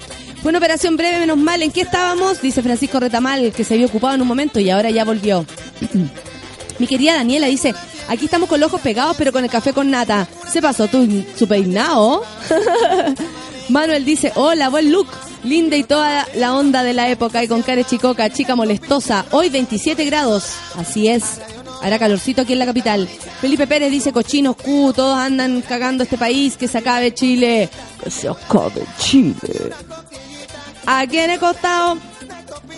Fue una operación breve, menos mal. ¿En qué estábamos? Dice Francisco Retamal, que se había ocupado en un momento y ahora ya volvió. Mi querida Daniela dice, aquí estamos con los ojos pegados, pero con el café con nata. ¿Se pasó tu, su peinado? Manuel dice, hola, buen look. Linda y toda la onda de la época y con cara chicoca, chica molestosa. Hoy 27 grados. Así es. Hará calorcito aquí en la capital. Felipe Pérez dice cochinos Q, todos andan cagando este país, que se acabe Chile. Que se acabe Chile. Aquí en el costado,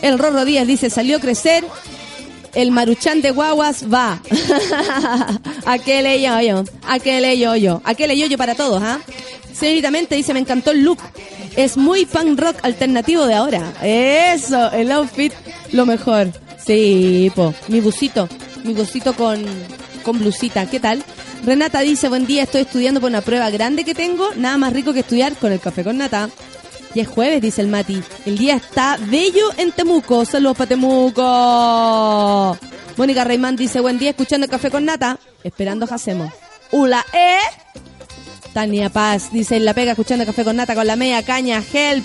el Rorro Díaz dice, salió a crecer. El maruchán de guaguas va. aquel yo-yo, aquel yo-yo, aquel yo-yo para todos, ¿ah? Señoritamente dice, me encantó el look. Es muy punk rock alternativo de ahora. Eso, el outfit, lo mejor. Sí, po. Mi busito, mi busito con, con blusita. ¿Qué tal? Renata dice, buen día, estoy estudiando por una prueba grande que tengo. Nada más rico que estudiar con el café con nata. Y es jueves, dice el Mati. El día está bello en Temuco. Saludos para Temuco. Mónica Reimán dice, buen día, escuchando el café con nata. Esperando Jacemo. Ula, ¿eh? Tania Paz dice, en la pega escuchando café con nata con la media caña. Help.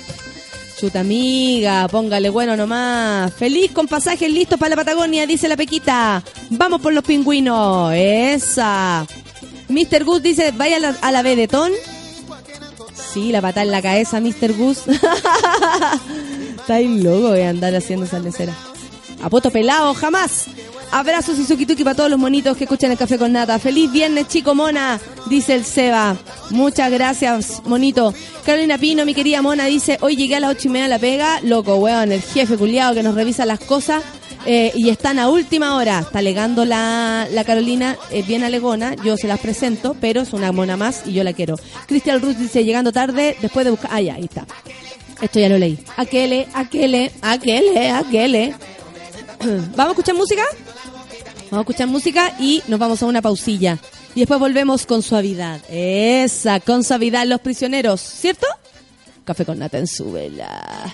Chuta amiga, póngale bueno nomás. Feliz con pasajes listos para la Patagonia, dice la Pequita. Vamos por los pingüinos. Esa. Mr. Good dice, vaya a la, a la B de Ton. Sí, la patada en la cabeza, Mr. Gus. Está ahí loco de andar haciendo esa lecera. A poto pelado, jamás. Abrazos y suki para todos los monitos que escuchan el café con nata. Feliz viernes, chico mona, dice el Seba. Muchas gracias, monito. Carolina Pino, mi querida mona, dice, hoy llegué a las ocho y media a la pega. Loco, weón, el jefe culiado que nos revisa las cosas. Eh, y están a última hora. Está alegando la, la Carolina, es bien alegona. Yo se las presento, pero es una mona más y yo la quiero. Cristian Ruz dice, llegando tarde, después de buscar... Ah, ya, ahí está. Esto ya lo leí. Aquele, aquele, aquele, aquele. ¿Vamos a escuchar música? Vamos a escuchar música y nos vamos a una pausilla. Y después volvemos con suavidad. Esa, con suavidad los prisioneros, ¿cierto? Café con nata en su vela.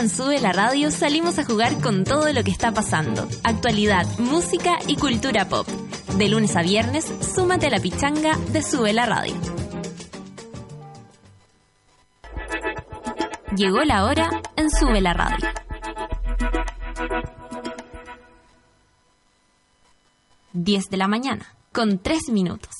En Sube la Radio salimos a jugar con todo lo que está pasando. Actualidad, música y cultura pop. De lunes a viernes, súmate a la pichanga de Sube la Radio. Llegó la hora en Sube la Radio. Diez de la mañana, con tres minutos.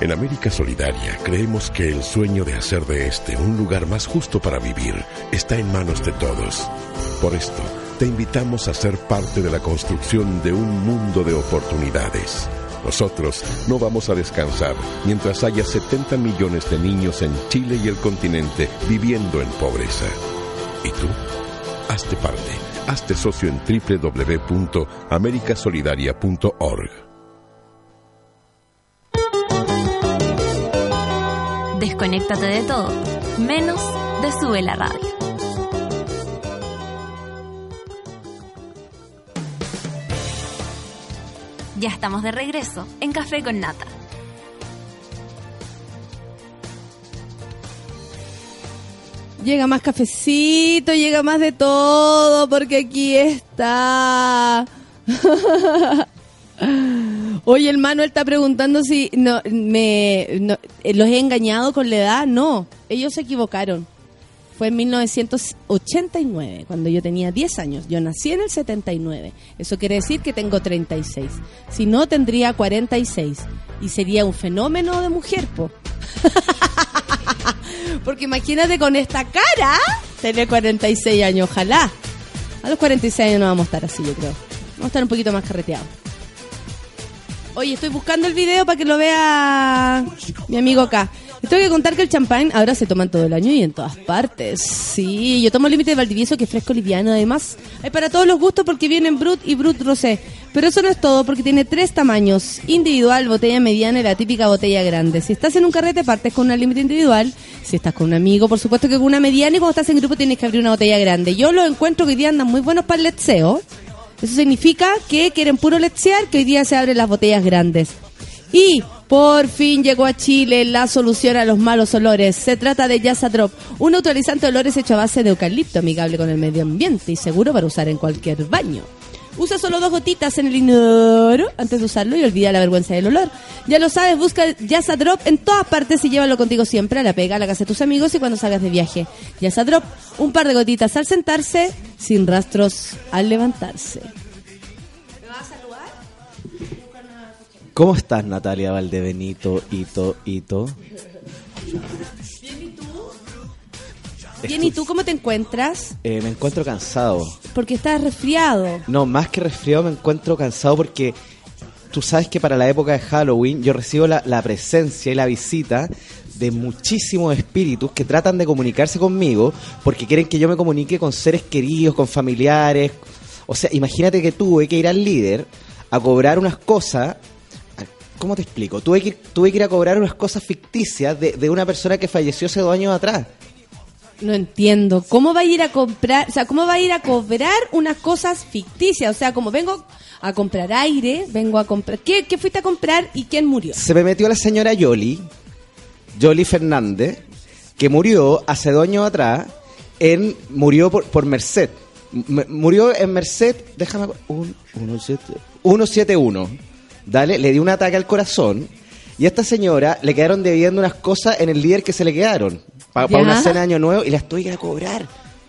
En América Solidaria creemos que el sueño de hacer de este un lugar más justo para vivir está en manos de todos. Por esto, te invitamos a ser parte de la construcción de un mundo de oportunidades. Nosotros no vamos a descansar mientras haya 70 millones de niños en Chile y el continente viviendo en pobreza. ¿Y tú? Hazte parte. Hazte socio en www.americasolidaria.org. Desconéctate de todo, menos de Sube la Radio. Ya estamos de regreso en Café con Nata. Llega más cafecito, llega más de todo, porque aquí está. Oye, el Manuel está preguntando si no, me, no, eh, los he engañado con la edad. No, ellos se equivocaron. Fue en 1989, cuando yo tenía 10 años. Yo nací en el 79. Eso quiere decir que tengo 36. Si no, tendría 46. Y sería un fenómeno de mujer, po. Porque imagínate con esta cara, tener 46 años, ojalá. A los 46 años no vamos a estar así, yo creo. Vamos a estar un poquito más carreteados. Oye, estoy buscando el video para que lo vea mi amigo acá. Tengo que contar que el champán ahora se toma todo el año y en todas partes. Sí, yo tomo el límite de Valdivieso, que es fresco liviano. Además, hay para todos los gustos porque vienen Brut y Brut Rosé. Pero eso no es todo, porque tiene tres tamaños. Individual, botella mediana y la típica botella grande. Si estás en un carrete, partes con una límite individual. Si estás con un amigo, por supuesto que con una mediana. Y cuando estás en grupo, tienes que abrir una botella grande. Yo los encuentro que hoy día andan muy buenos para el letseo. Eso significa que quieren puro letsear, que hoy día se abren las botellas grandes. Y por fin llegó a Chile la solución a los malos olores. Se trata de Yasa Drop, un neutralizante de olores hecho a base de eucalipto, amigable con el medio ambiente y seguro para usar en cualquier baño. Usa solo dos gotitas en el inodoro antes de usarlo y olvida la vergüenza del olor. Ya lo sabes, busca Yasa Drop en todas partes y llévalo contigo siempre a la pega, a la casa de tus amigos y cuando salgas de viaje. Yasa Drop, un par de gotitas al sentarse, sin rastros al levantarse. ¿Cómo estás, Natalia Valdebenito, Ito, Ito? Bien, ¿y tú cómo te encuentras? Eh, me encuentro cansado. Porque estás resfriado. No, más que resfriado me encuentro cansado porque tú sabes que para la época de Halloween yo recibo la, la presencia y la visita de muchísimos espíritus que tratan de comunicarse conmigo porque quieren que yo me comunique con seres queridos, con familiares. O sea, imagínate que tuve que ir al líder a cobrar unas cosas. ¿Cómo te explico? Tuve que, tuve que ir a cobrar unas cosas ficticias de, de una persona que falleció hace dos años atrás. No entiendo. ¿Cómo va a ir a comprar, o sea, cómo va a ir a cobrar unas cosas ficticias? O sea, como vengo a comprar aire, vengo a comprar... ¿Qué, qué fuiste a comprar y quién murió? Se me metió la señora Yoli, Yoli Fernández, que murió hace dos años atrás, en, murió por, por Merced. Murió en Merced, déjame... un- uno siete- 171. Dale, le dio un ataque al corazón. Y a esta señora le quedaron debiendo unas cosas en el líder que se le quedaron. Para una cena de año nuevo y las tuve que cobrar.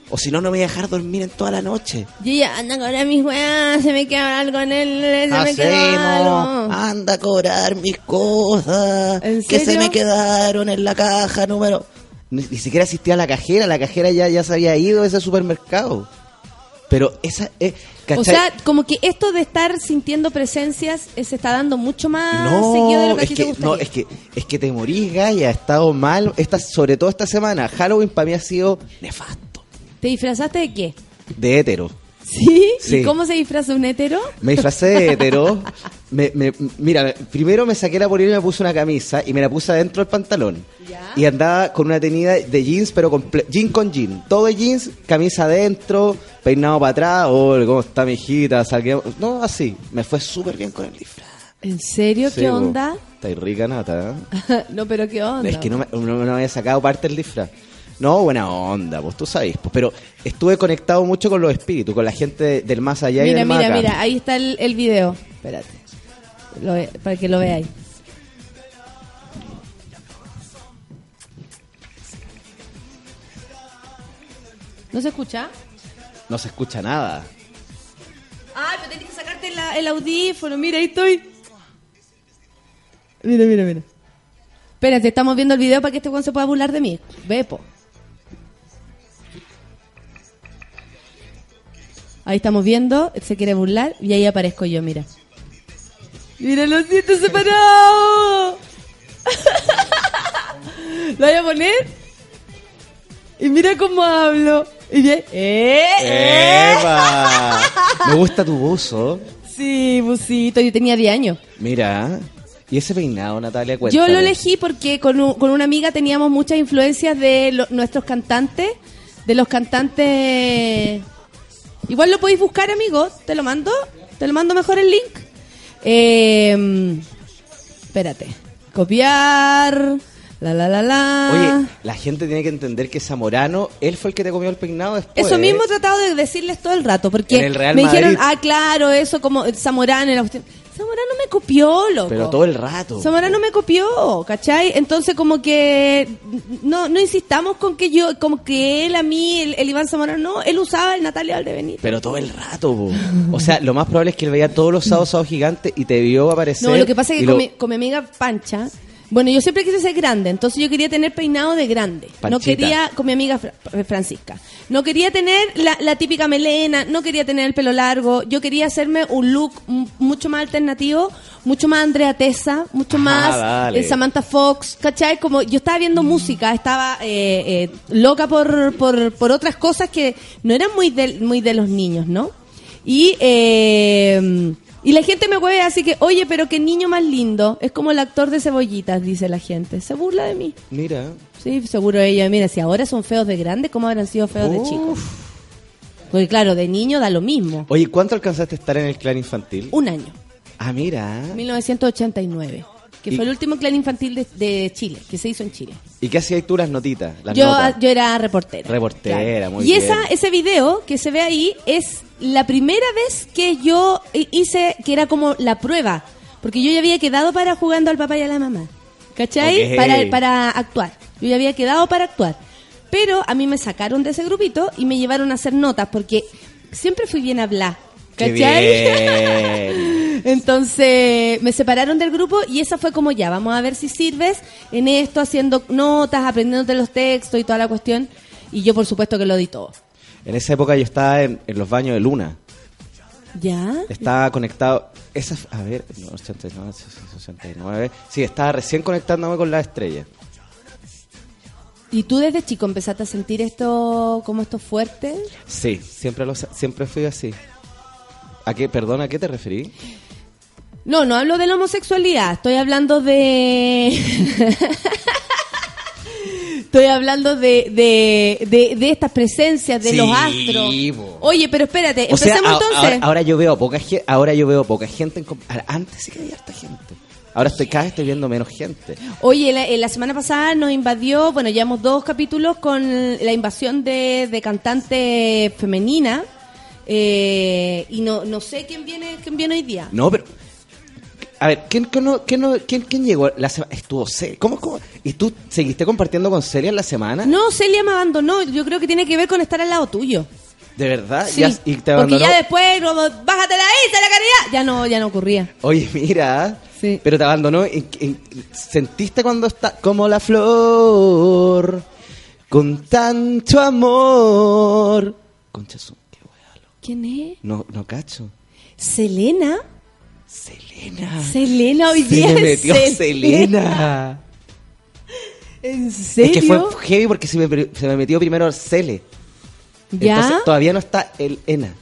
O si no, no me voy a dejar dormir en toda la noche. Yo ya anda a cobrar mis weas, se me queda algo en él, se me queda algo. Hacemos, anda a cobrar mis cosas ¿En que se me quedaron en la caja número. Ni, ni siquiera asistía a la cajera, la cajera ya, ya se había ido de ese supermercado. Pero esa O sea, como que esto de estar sintiendo presencias eh, se está dando mucho más no, seguido de lo que a es ti que, te gustaría. no, es que es que te morís, Gaya, ha estado mal, esta, sobre todo esta semana. Halloween para mí ha sido nefasto, ¿Te disfrazaste de qué? de hétero. ¿Sí? Sí. ¿Y cómo se disfraza un hetero? Me disfracé de hetero. Me, me- mira, primero me saqué la polera y me puse una camisa y me la puse adentro del pantalón. Ya. Y andaba con una tenida de jeans, pero comple- jean con jean. Todo de jeans, camisa adentro, peinado para atrás. Oh, ¿cómo está mi hijita? Salguemos. No, así. Me fue súper bien con el disfraz. ¿En serio? Sí, ¿Qué onda? Está rica, Nata. ¿eh? no, pero ¿qué onda? Es que no me, no, no me había sacado parte del disfraz. No, buena onda, pues tú. Pues, pero estuve conectado mucho con los espíritus, con la gente del más allá y Mira, del más mira, acá. mira, ahí está el, el video. Espérate. Lo para que lo veáis. ¿No se escucha? No se escucha nada. Ay, pero tenés que sacarte la- el audífono. Mira, ahí estoy. Mira, mira, mira. Espérate, estamos viendo el video para que este Juan se pueda burlar de mí. Ve, Ahí estamos viendo, se quiere burlar y ahí aparezco yo, mira. Mira los dientes separados. ¿Lo voy a poner? Y mira cómo hablo. Y ¡eh! ¡Eva! Me gusta tu buzo. Sí, busito, yo tenía 10 años. Mira. ¿Y ese peinado, Natalia? Yo Cuéntame. lo elegí porque con, un- con una amiga teníamos muchas influencias de lo- nuestros cantantes, de los cantantes... Igual lo podéis buscar, amigos, te lo mando, te lo mando mejor el link. Eh, espérate, copiar, la la la la. Oye, la gente tiene que entender que Zamorano, él fue el que te comió el peinado después. Eso mismo he tratado de decirles todo el rato, porque el me dijeron, ah, claro, eso como Zamorano. la. Zamorano me copió, loco. Pero todo el rato. Zamorano me copió, ¿cachai? Entonces como que no, no insistamos con que yo, como que él a mí, el, el Iván Zamorano, no, él usaba el Natalia Valdebenito. Pero todo el rato, po. O sea, lo más probable es que él veía todos los sábados sábados gigantes y te vio aparecer. No, lo que pasa es que lo- con, mi, con mi amiga Pancha, bueno, yo siempre quise ser grande, entonces yo quería tener peinado de grande. No quería, con mi amiga Fra- eh, Francisca, no quería tener la, la típica melena, no quería tener el pelo largo, yo quería hacerme un look mucho más alternativo, mucho más Andrea Tessa, mucho Ah, más dale. eh, Samantha Fox, ¿cachai? Como yo estaba viendo música, estaba eh, eh, loca por, por, por otras cosas que no eran muy de, muy de los niños, ¿no? Y, eh, y la gente me hueve así que, oye, pero qué niño más lindo. Es como el actor de cebollitas, dice la gente. Se burla de mí. Mira. Sí, seguro ella, mira, si ahora son feos de grande, ¿cómo habrán sido feos de chicos? Porque claro, de niño da lo mismo. Oye, ¿cuánto alcanzaste a estar en el clan infantil? Un año, Ah, mira. 1989, que Y- fue el último clan infantil de, de Chile, que se hizo en Chile. ¿Y qué hacías tú las notitas? Las Yo, notas? yo era reportera. Reportera, muy y bien. esa, ese video que se ve ahí es la primera vez que yo hi- hice, que era como la prueba. Porque yo ya había quedado para jugando al papá y a la mamá. ¿Cachai? Ok. Para, para actuar. Yo ya había quedado para actuar. Pero a mí me sacaron de ese grupito y me llevaron a hacer notas porque siempre fui bien a hablar. Qué ¿Cachai? bien. Entonces me separaron del grupo y esa fue como ya, vamos a ver si sirves en esto, haciendo notas, aprendiéndote los textos y toda la cuestión. Y yo por supuesto que lo di todo. En esa época yo estaba en, en los baños de Luna. ¿Ya? Estaba conectado. Esa, a ver, no, 89, 69. Sí, estaba recién conectándome con la estrella. ¿Y tú desde chico empezaste a sentir esto como esto fuerte? Sí, siempre, lo, siempre fui así. ¿A qué, perdón, a qué te referí? No, no hablo de la homosexualidad, estoy hablando de... estoy hablando de, de, de, de estas presencias, de Sí, los astros. po. Oye, pero espérate, O sea, a- entonces. ahora, ahora yo veo poca gente, ahora yo veo poca gente. en antes sí que había harta gente. Ahora estoy cada vez estoy viendo menos gente. Oye, la, eh, la semana pasada nos invadió, bueno, llevamos dos capítulos con la invasión de, de cantante femenina. Eh, y no, no sé quién viene, quién viene hoy día. No, pero A ver, ¿quién, quién, quién, llegó? La Estuvo Celia. ¿Cómo, cómo? ¿Y tú seguiste compartiendo con Celia en la semana? No, Celia me abandonó. Yo creo que tiene que ver con estar al lado tuyo. ¿De verdad? Sí, Ya- ¿Y te porque abandonó? ya después, como, bájate la isla, la caridad. Ya no, ya no ocurría. Oye, mira. Sí. Pero te abandonó. ¿en- en- ¿Sentiste cuando está como la flor? Con tanto amor. Concha su- ¿Quién es? No, no cacho. Selena. Selena. Selena hoy Se día. me es metió Selena. ¿En serio? Es que fue heavy porque se me, se me metió primero Cele. ¿Ya? Entonces todavía no está el Ena.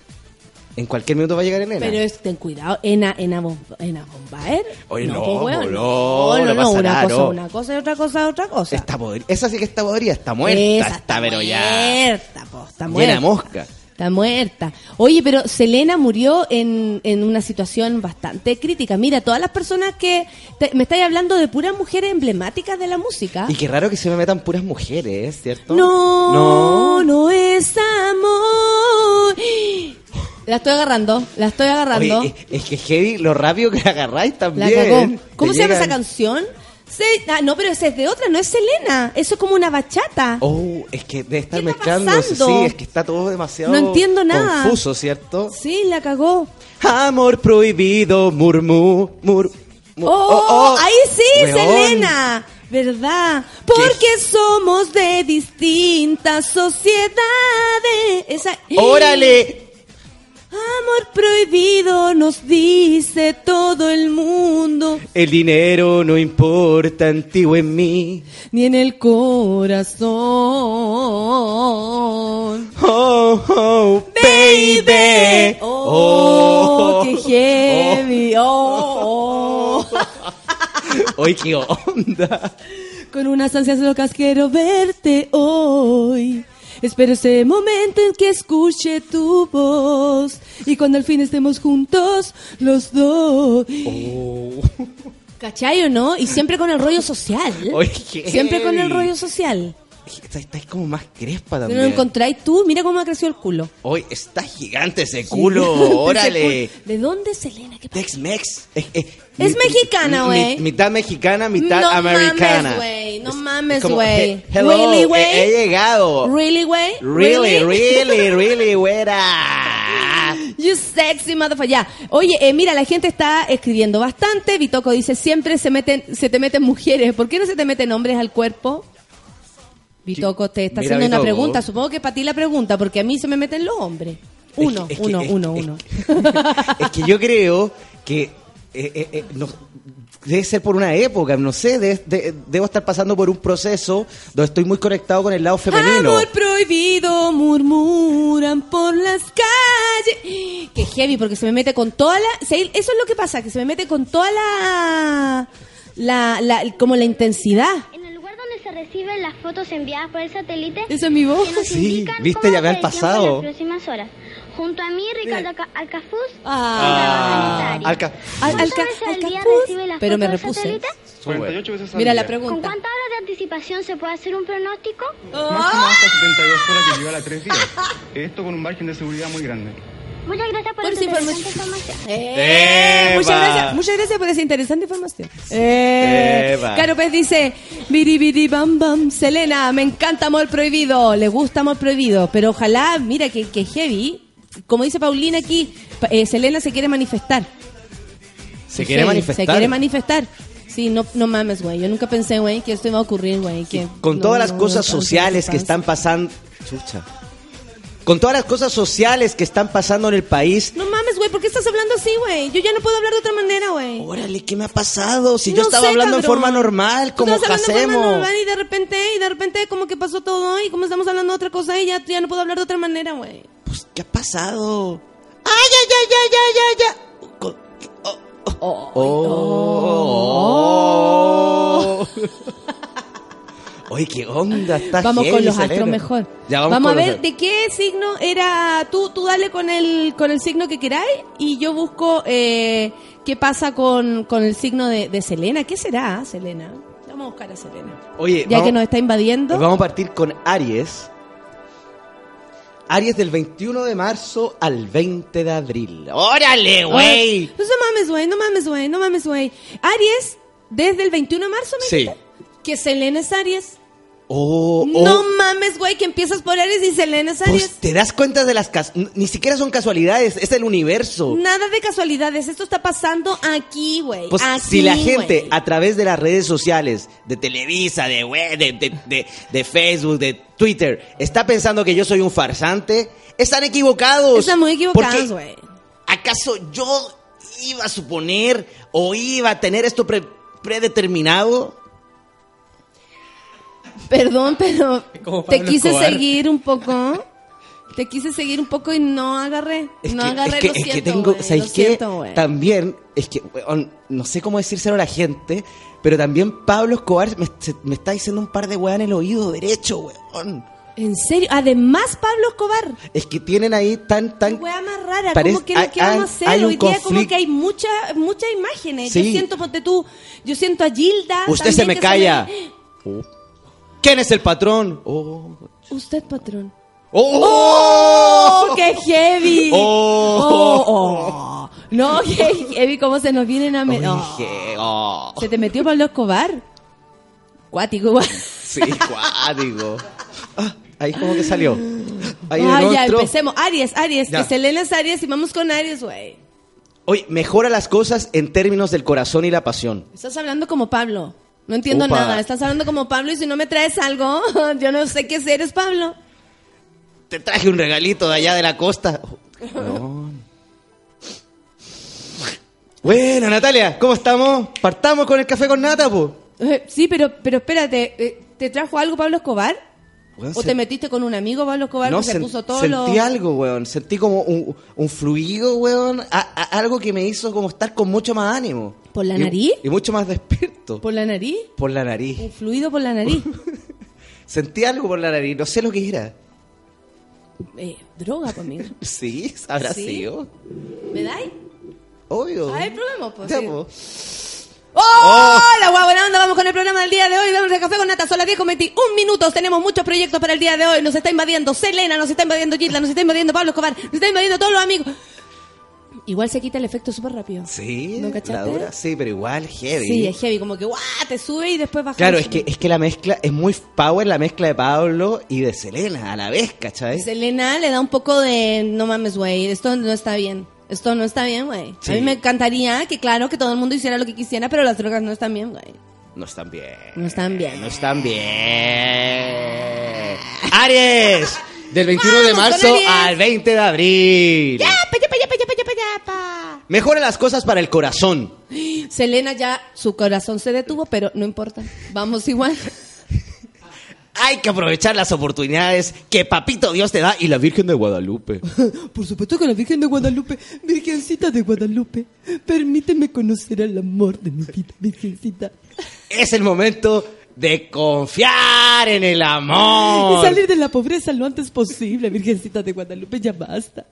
En cualquier minuto va a llegar el Ena. Pero es, ten cuidado, Ena, Ena, Bom- Ena Bombaer. Oye, no, pues, no, no, no una nada, cosa, no. una cosa y otra cosa, otra cosa. Está podrida. Esa sí que está podrida. Está muerta. Esa está, pero ya. muerta, po, está Llena muerta. de mosca. Está muerta. Oye, pero Selena murió en, en una situación bastante crítica. Mira, todas las personas que... te- me estáis hablando de puras mujeres emblemáticas de la música. Y qué raro que se me metan puras mujeres, ¿cierto? No, No. no es amor. La estoy agarrando, la estoy agarrando. Oye, es, es que heavy lo rápido que la agarráis la también. cagó. ¿Cómo Te se llama esa llegan- canción? Se- ah, no, pero esa es de otra, no es Selena. Eso es como una bachata. Oh, es que debe estar ¿Qué está mezclándose. pasando? Sí, es que está todo demasiado No entiendo nada. confuso, ¿cierto? Sí, la cagó. Amor prohibido, murmú, mur, mu- Oh, ahí sí. Selena. ¿Verdad? Porque somos de distintas sociedades. Esa... ¡Órale! Amor prohibido nos dice todo el mundo, El dinero no importa antiguo en mí. ni en el corazón. Oh, oh, baby. Oh, qué heavy. Oh, oh. Qué onda. Con unas ansias locas quiero verte hoy. Espero ese momento en que escuche tu voz y cuando al fin estemos juntos los dos. ¿Cachai o no? Y siempre con el rollo social. Oye, Siempre con el rollo social. Estáis estáis como más crespa ¿No también. lo encontráis tú? Mira cómo ha crecido el culo. Hoy está gigante ese culo. Órale. ¿De dónde, Selena? ¿Qué pasa? Tex-Mex. Es, es- Es mi- mexicana, güey. mi- Mitad mexicana, mitad No americana. mames, güey, no Es- mames, es güey. he- hello, Really, he- güey? He, llegado. Really, güey? Really, really, really, güera. You sexy motherfucker. Ya. Oye, eh, mira, la gente está escribiendo bastante. Bitoco dice, siempre se meten, se te meten mujeres. ¿Por qué no se te meten hombres al cuerpo? Bitoco te está Mira, haciendo una pregunta. Supongo que para ti la pregunta, porque a mí se me meten los hombres. Uno, Es que- es que- uno, uno, es- uno. Es que yo creo que eh, eh, eh, no- debe ser por una época, no sé, de- de- debo estar pasando por un proceso donde estoy muy conectado con el lado femenino. Amor prohibido, murmuran por las calles. Que heavy, porque se me mete con toda la... se- Eso es lo que pasa, que se me mete con toda la... la, la como la intensidad. En el lugar donde se reciben las fotos enviadas por el satélite, Esa es mi voz. que nos Sí, viste, cómo ya el tiempo pasado. en las próximas horas. Junto a mí, Ricardo Alca- Alcafuz, Ah. Alca- Al, ¿Cuántas alca- veces al día alcapuz. recibe las Pero me repuse. satélite? 48 veces al Mira día. la ¿Con pregunta. cuántas horas de anticipación se puede hacer un pronóstico? Máximo hasta 72 horas que lleva a 3 días. Esto con un margen de seguridad muy grande. Muchas gracias por, Por esta esa interesante información. Eh, muchas gracias, muchas gracias por esa interesante información. Eh. Caro Pez dice, biri biri bam bam, Selena, me encanta Amor Prohibido, le gusta Amor Prohibido, pero ojalá, mira que, que heavy, como dice Paulina aquí, eh, Selena se quiere manifestar. Se quiere Sí, manifestar. Se quiere manifestar. Sí, no, no mames, güey. Yo nunca pensé, güey, que esto iba a ocurrir, güey. que con no, todas las no, cosas sociales que están pasando. Chucha. Con todas las cosas sociales que están pasando en el país. No mames, güey, ¿por qué estás hablando así, güey? Yo ya no puedo hablar de otra manera, güey. Órale, ¿qué me ha pasado? Si yo estaba sé, hablando en cabrón. forma normal, como hacemos. normal y de repente, y de repente como que pasó todo y como estamos hablando de otra cosa y ya, ya no puedo hablar de otra manera, güey. Pues, ¿qué ha pasado? ¡Ay, ay, ay, ay, ay, ay! ay! Co- oh, oh, oh. Oye, ¿qué onda? Está Vamos heavy, con los astros mejor. Ya, vamos vamos, a ver de qué signo era. Tú, tú dale con el, con el signo que queráis y yo busco eh, qué pasa con, con el signo de, de Selena. ¿Qué será, Selena? Vamos a buscar a Selena. Oye, Ya vamos- que nos está invadiendo. Vamos a partir con Aries. Aries del 21 de marzo al 20 de abril. ¡Órale, güey! No mames, güey, no mames, güey, no mames, güey. Aries, desde el 21 de marzo, me Sí. dijiste? Que Selena es Aries. Oh, oh. No mames, güey, que empiezas por Aries y Selena es Aries. Pues te das cuenta de las cas ni siquiera son casualidades, es el universo. Nada de casualidades, esto está pasando aquí, güey. Pues aquí, si la gente a través de las redes sociales, de Televisa, de web, de, de, de- de Facebook, de Twitter, está pensando que yo soy un farsante, están equivocados. Están muy equivocados, güey. ¿Acaso yo iba a suponer o iba a tener esto pre- predeterminado? Perdón, pero te quise Escobar. seguir un poco. Te quise seguir un poco y no agarré. Es no que, agarré, es que, lo es que siento, tengo, ¿sabes lo qué? siento. También, es que, weón, no sé cómo decírselo a la gente, pero también Pablo Escobar me, se- me está diciendo un par de weas en el oído derecho, weón. En serio, además Pablo Escobar. Es que tienen ahí tan, tan... Wea más rara, Parece- ¿cómo que no hay- qué vamos a hacer? hay un Hoy día como que hay muchas muchas imágenes. Sí. Yo siento, ponte tú, yo siento a Gilda. Usted se me calla. me- ¿Quién es el patrón? Oh. Usted, patrón. ¡Oh! ¡Oh! ¡Qué heavy! Oh. Oh, oh. No, qué heavy, cómo se nos vienen a meter. Oh. ¿Se te metió Pablo Escobar? Cuático. Sí, cuático. Ah, ahí como que salió. Ahí Ah, ya, empecemos. Aries, Aries, Ya. que Selena es Aries y vamos con Aries, güey. Oye, mejora las cosas en términos del corazón y la pasión. Estás hablando como Pablo. No entiendo Opa. nada. Estás hablando como Pablo y si no me traes algo, yo no sé qué ser, es Pablo. Te traje un regalito de allá de la costa. No. Bueno, Natalia, ¿cómo estamos? Partamos con el café con nata, po. Eh, sí, pero, pero espérate, eh, ¿te trajo algo Pablo Escobar? Weón, ¿O se- te metiste con un amigo Pablo Escobar No, que se puso todo sentí lo... algo, weón. Sentí como un, un fluido, weón. a- a- algo que me hizo como estar con mucho más ánimo. ¿Por la Y- nariz? Y mucho más despierto. ¿Por la nariz? Por la nariz. Un fluido por la nariz. Sentí algo por la nariz. No sé lo que era. Eh, droga conmigo. Sí, habrá ¿Sí? sido. ¿Me dais? Obvio. Ay, probemos, pues. Sí. po. ¡Oh! Guau, buena onda, vamos con el programa del día de hoy. Vamos a café con nata, son las 10 con 21 minutos. Tenemos muchos proyectos para el día de hoy. Nos está invadiendo Selena, nos está invadiendo Gilda, nos está invadiendo Pablo Escobar, nos está invadiendo todos los amigos. Igual se quita el efecto súper rápido. Sí, ¿No la dura, sí, pero igual heavy. Sí, es heavy, como que ¡guau! te sube y después baja. Claro, es que, es que la mezcla es muy power la mezcla de Pablo y de Selena a la vez, ¿cachai? Selena le da un poco de no mames, güey, esto no está bien. Esto no está bien, güey. Sí. A mí me encantaría que, claro, que todo el mundo hiciera lo que quisiera, pero las drogas no están bien, güey. No están bien. No están bien. No están bien. Aries, del 21 de Vamos marzo al 20 de abril. ¡Yapa, yapa, yapa, yapa, yapa, yapa! Mejora las cosas para el corazón. Selena ya, su corazón se detuvo, pero no importa. Vamos igual. Hay que aprovechar las oportunidades que Papito Dios te da y la Virgen de Guadalupe. Por supuesto que la Virgen de Guadalupe, Virgencita de Guadalupe, permíteme conocer el amor de mi vida, Virgencita. Es el momento de confiar en el amor. Y salir de la pobreza lo antes posible, Virgencita de Guadalupe, ya basta.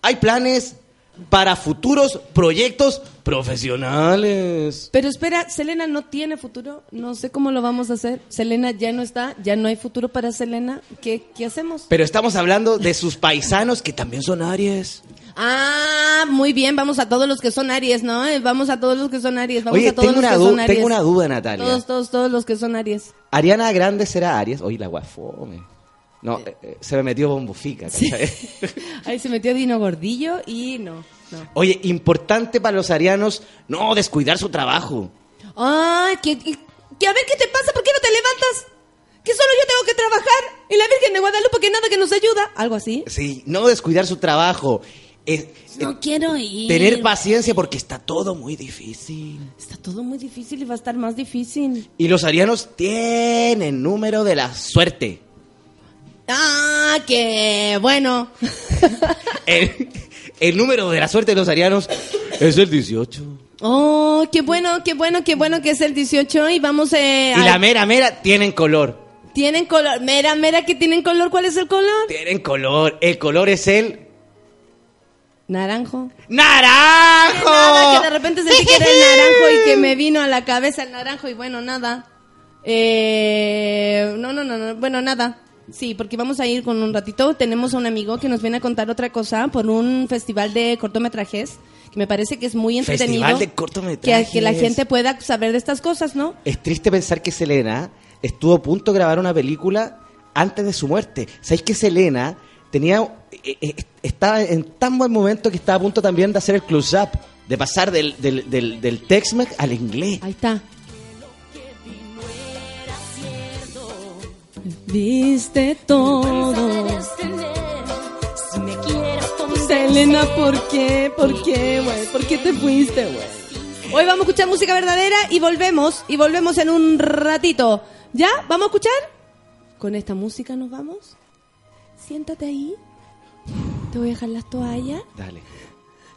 Hay planes para futuros proyectos profesionales. Pero espera, Selena no tiene futuro, no sé cómo lo vamos a hacer. Selena ya no está, ya no hay futuro para Selena. ¿Qué, qué hacemos? Pero estamos hablando de sus paisanos que también son Aries. Ah, muy bien, vamos a todos los que son Aries, ¿no? Eh, Vamos a todos los que son Aries, vamos Oye, a todos tengo los una, que du- son Aries. tengo una duda, Natalia. Todos, todos, todos los que son Aries. Ariana Grande será Aries. Oye, la guafome. No, eh, eh, se me metió bombofica. ¿cachai? Ahí se metió Dino Gordillo y no, no. Oye, importante para los arianos no descuidar su trabajo. Ay, que, que- a ver qué te pasa, ¿por qué no te levantas? Que solo yo tengo que trabajar y la Virgen de Guadalupe que nada que nos ayuda. Algo así. Sí, no descuidar su trabajo. Es- No quiero ir. tener paciencia porque está todo muy difícil. Está todo muy difícil y va a estar más difícil. Y los arianos tienen número de la suerte. Ah, que bueno. El, el número de la suerte de los arianos es el 18. Oh, qué bueno, qué bueno, qué bueno que es el 18 y vamos eh, Y a- la mera mera tienen color. Tienen color. Mera, mera que tienen color. ¿Cuál es el color? Tienen color. El color es el Naranjo. ¡Naranjo! Nada, que de repente sentí que era el naranjo y que me vino a la cabeza el naranjo y bueno, nada. Eh, no, no, no, no, bueno, nada. Sí, porque vamos a ir con un ratito. Tenemos a un amigo que nos viene a contar otra cosa por un festival de cortometrajes que me parece que es muy entretenido. Festival de que, cortometrajes. que la gente pueda saber de estas cosas, ¿no? Es triste pensar que Selena estuvo a punto de grabar una película antes de su muerte. ¿Sabéis que Selena tenía eh, eh, estaba en tan buen momento que estaba a punto también de hacer el close-up, de pasar del, del, del, del Tex-Mex al inglés? Ahí está. Viste todo. Selena, ¿por qué? ¿Por qué, güey? ¿Por qué te fuiste, güey? Hoy vamos a escuchar música verdadera y volvemos. Y volvemos en un ratito. ¿Ya? ¿Vamos a escuchar? Con esta música nos vamos. Siéntate ahí. Te voy a dejar las toallas. Dale.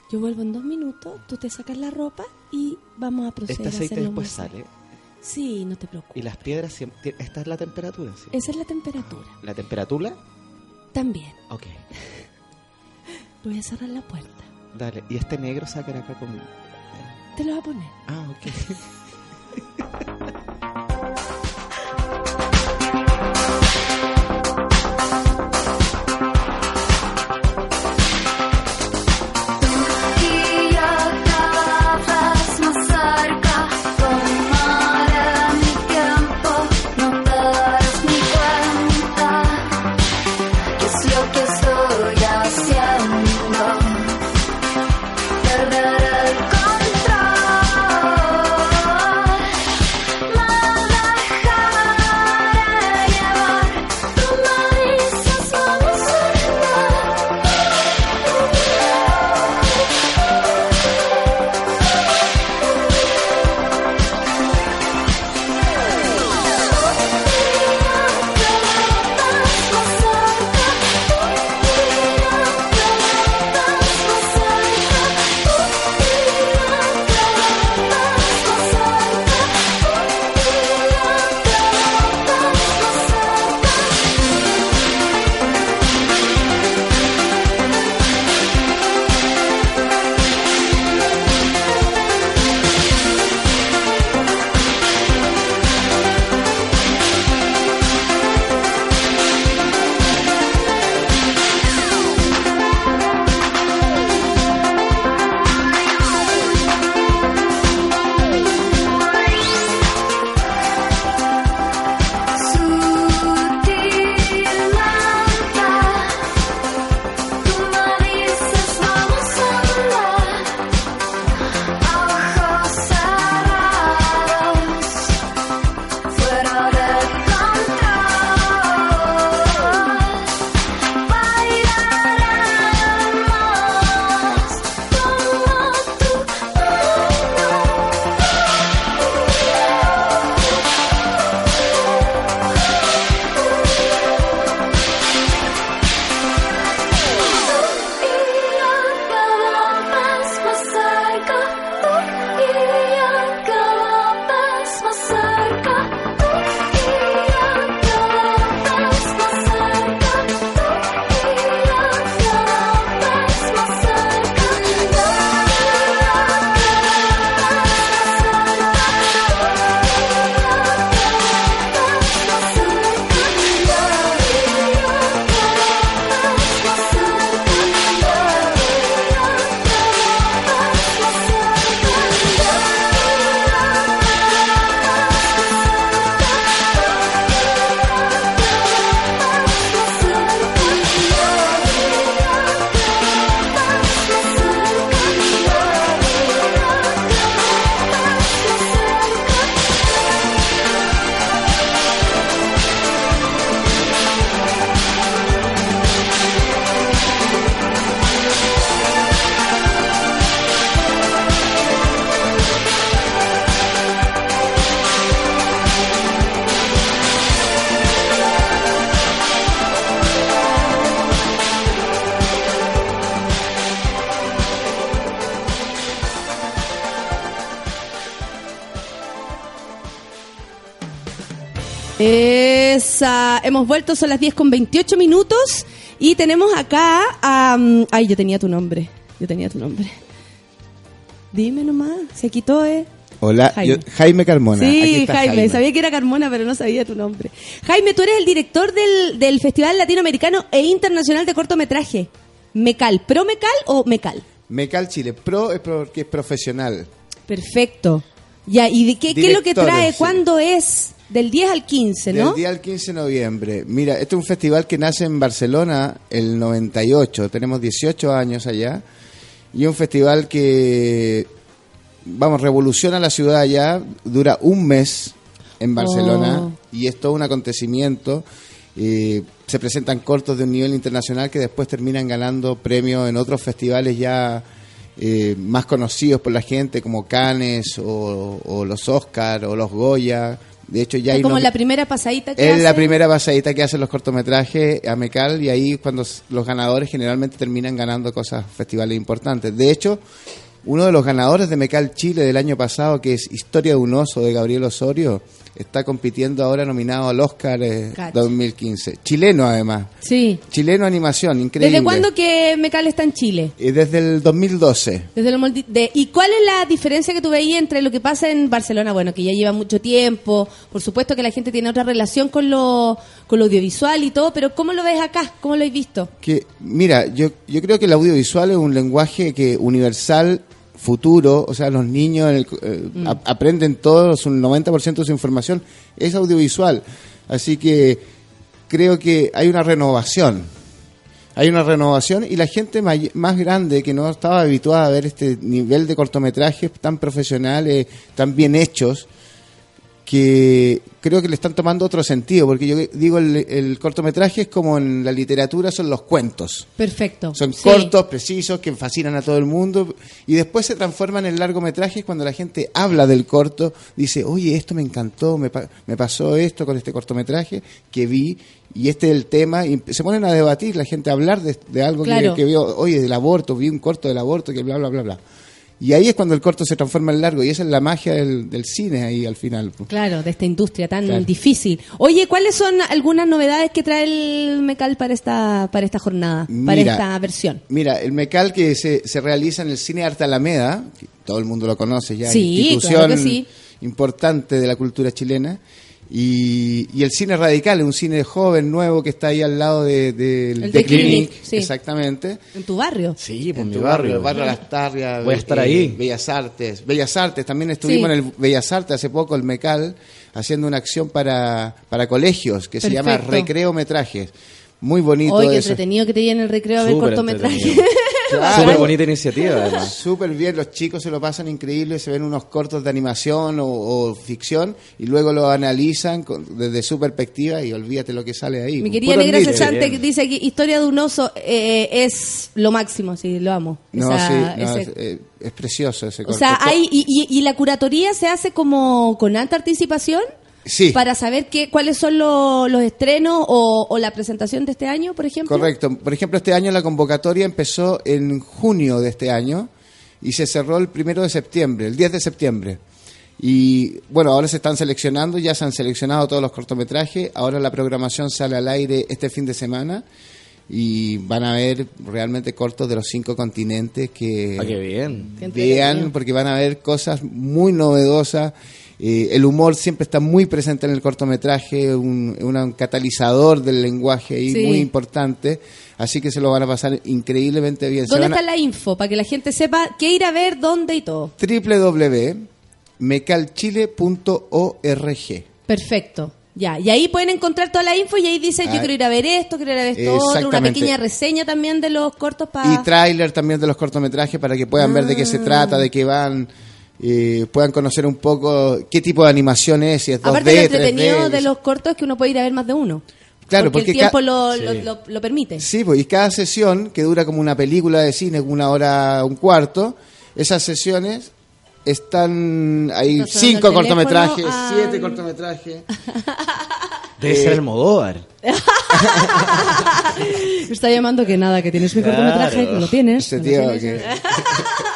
Yo vuelvo en dos minutos. Tú te sacas la ropa y vamos a proceder Este aceite después más. sale. Sí, no te preocupes. Y las piedras, siempre- esta es la temperatura, ¿sí? Esa es la temperatura. ¿La temperatura? También. Ok. Voy a cerrar la puerta. Dale. Y este negro sacar acá con... Te lo voy a poner. Ah, ok. hemos vuelto, son las 10 con 28 minutos y tenemos acá a... mm, ay, yo tenía tu nombre, yo tenía tu nombre. Dime nomás, se quitó, ¿eh? Hola, Jaime. yo- Jaime Carmona. Aquí Sí, está Jaime, sabía que era Carmona, pero no sabía tu nombre. Jaime, tú eres el director del, del Festival Latinoamericano e Internacional de Cortometraje. ¿Mecal? ¿Pro Mecal o Mecal? Mecal Chile. Pro es porque es profesional. Perfecto. Ya, ¿y de qué, qué es lo que trae? sí. ¿Cuándo es? Del 10 al 15, ¿no? Del día al 15 de noviembre. Mira, este es un festival que nace en Barcelona el 98. Tenemos 18 años allá. Y un festival que, vamos, revoluciona la ciudad allá. Dura un mes en Barcelona. Oh. Y es todo un acontecimiento. Eh, se presentan cortos de un nivel internacional que después terminan ganando premios en otros festivales ya eh, más conocidos por la gente, como Cannes o, o los Oscar o los Goya. De hecho, ya Es hay como la primera pasadita que es la primera pasadita que hacen los cortometrajes a Mecal y ahí cuando los ganadores generalmente terminan ganando cosas, festivales importantes. De hecho, uno de los ganadores de Mecal Chile del año pasado, que es Historia de un oso de Gabriel Osorio, está compitiendo ahora nominado al Oscar eh, Cacha. 2015. Chileno además. Sí. Chileno animación, increíble. ¿Desde cuándo que Mecal está en Chile? Eh, Desde el 2012. Desde moldi- de- ¿Y cuál es la diferencia que tú veías entre lo que pasa en Barcelona? Bueno, que ya lleva mucho tiempo, por supuesto que la gente tiene otra relación con lo, con lo audiovisual y todo, pero ¿cómo lo ves acá? ¿Cómo lo habéis visto? Que, mira, yo, yo creo que el audiovisual es un lenguaje que universal, futuro, o sea, los niños en el- eh, Mm. a- aprenden todo, un 90% de su información es audiovisual. Así que creo que hay una renovación. Hay una renovación y la gente may- más grande que no estaba habituada a ver este nivel de cortometrajes tan profesionales, tan bien hechos, que creo que le están tomando otro sentido, porque yo digo, el, el cortometraje es como en la literatura son los cuentos. Perfecto. Son Sí. cortos, precisos, que fascinan a todo el mundo y después se transforman en largometrajes cuando la gente habla del corto, dice, oye, esto me encantó, me, pa- me pasó esto con este cortometraje que vi y este es el tema y se ponen a debatir, la gente a hablar de, de algo que- que, vio, oye, del aborto, vi un corto del aborto, que bla, bla, bla, bla. Y ahí es cuando el corto se transforma en largo y esa es la magia del, del cine ahí al final. Claro, de esta industria tan Claro. difícil. Oye, ¿cuáles son algunas novedades que trae el Mecal para esta, para esta jornada, para Mira, esta versión? Mira, el Mecal que se, se realiza en el Cine Arte Alameda, que todo el mundo lo conoce ya, Sí, institución claro que sí. importante de la cultura chilena, y, y el Cine Radical, un cine joven, nuevo, que está ahí al lado de, El de de Clinic, sí. exactamente. En tu barrio. Sí, En mi tu barrio. el barrio Las Tarrias, Voy a estar eh, ahí. Bellas Artes. Bellas Artes, también estuvimos Sí. en el Bellas Artes hace poco, el MECAL, haciendo una acción para, para colegios que se llama. Recreo Metrajes. Muy bonito Hoy qué eso. entretenido que te lleven el recreo a ver Súper cortometraje. entretenido. Claro. Súper bonita iniciativa, además. Súper bien, los chicos se lo pasan increíble, se ven unos cortos de animación o, o ficción y luego lo analizan con- desde su perspectiva y olvídate lo que sale ahí. Mi querida Negra que dice aquí, historia de un oso eh, es lo máximo, sí, lo amo. No, Esa- sí, no, ese- es, eh, es precioso ese o corto. sea, hay, y, y- y la curatoría se hace como con alta anticipación Sí. para saber qué, cuáles son lo- los estrenos o, o la presentación de este año, por ejemplo. Correcto. Por ejemplo, este año la convocatoria empezó en junio de este año y se cerró el primero de septiembre, el 10 de septiembre. Y bueno, ahora se están seleccionando, ya se han seleccionado todos los cortometrajes, ahora la programación sale al aire este fin de semana y van a ver realmente cortos de los cinco continentes que Ah, qué bien. Vean, porque van a ver cosas muy novedosas. Eh, el humor siempre está muy presente en el cortometraje, un, un catalizador del lenguaje ahí Sí. muy importante, así que se lo van a pasar increíblemente bien. ¿Dónde a- está la info? Para que la gente sepa qué ir a ver, dónde y todo. www.mecalchile.org. Perfecto. Ya, y ahí pueden encontrar toda la info y ahí dicen yo Ah. quiero ir a ver esto, quiero ir a ver esto otro, una pequeña reseña también de los cortos para... Y tráiler también de los cortometrajes para que puedan ver de qué Ah. se trata, de qué van, eh, puedan conocer un poco qué tipo de animación es, si es 2D, Aparte lo entretenido 3D. de los cortos es que uno puede ir a ver más de uno. Claro, porque, porque el tiempo lo, Sí. lo, lo- lo permite. Sí, pues, y cada sesión, que dura como una película de cine, una hora, un cuarto, esas sesiones están, hay sonando cinco cortometrajes, ah. siete cortometrajes. Debe Eh, ser el Modóvar. Me está llamando que nada, que tienes mi Claro. cortometraje, que lo tienes. Lo tío tienes. que-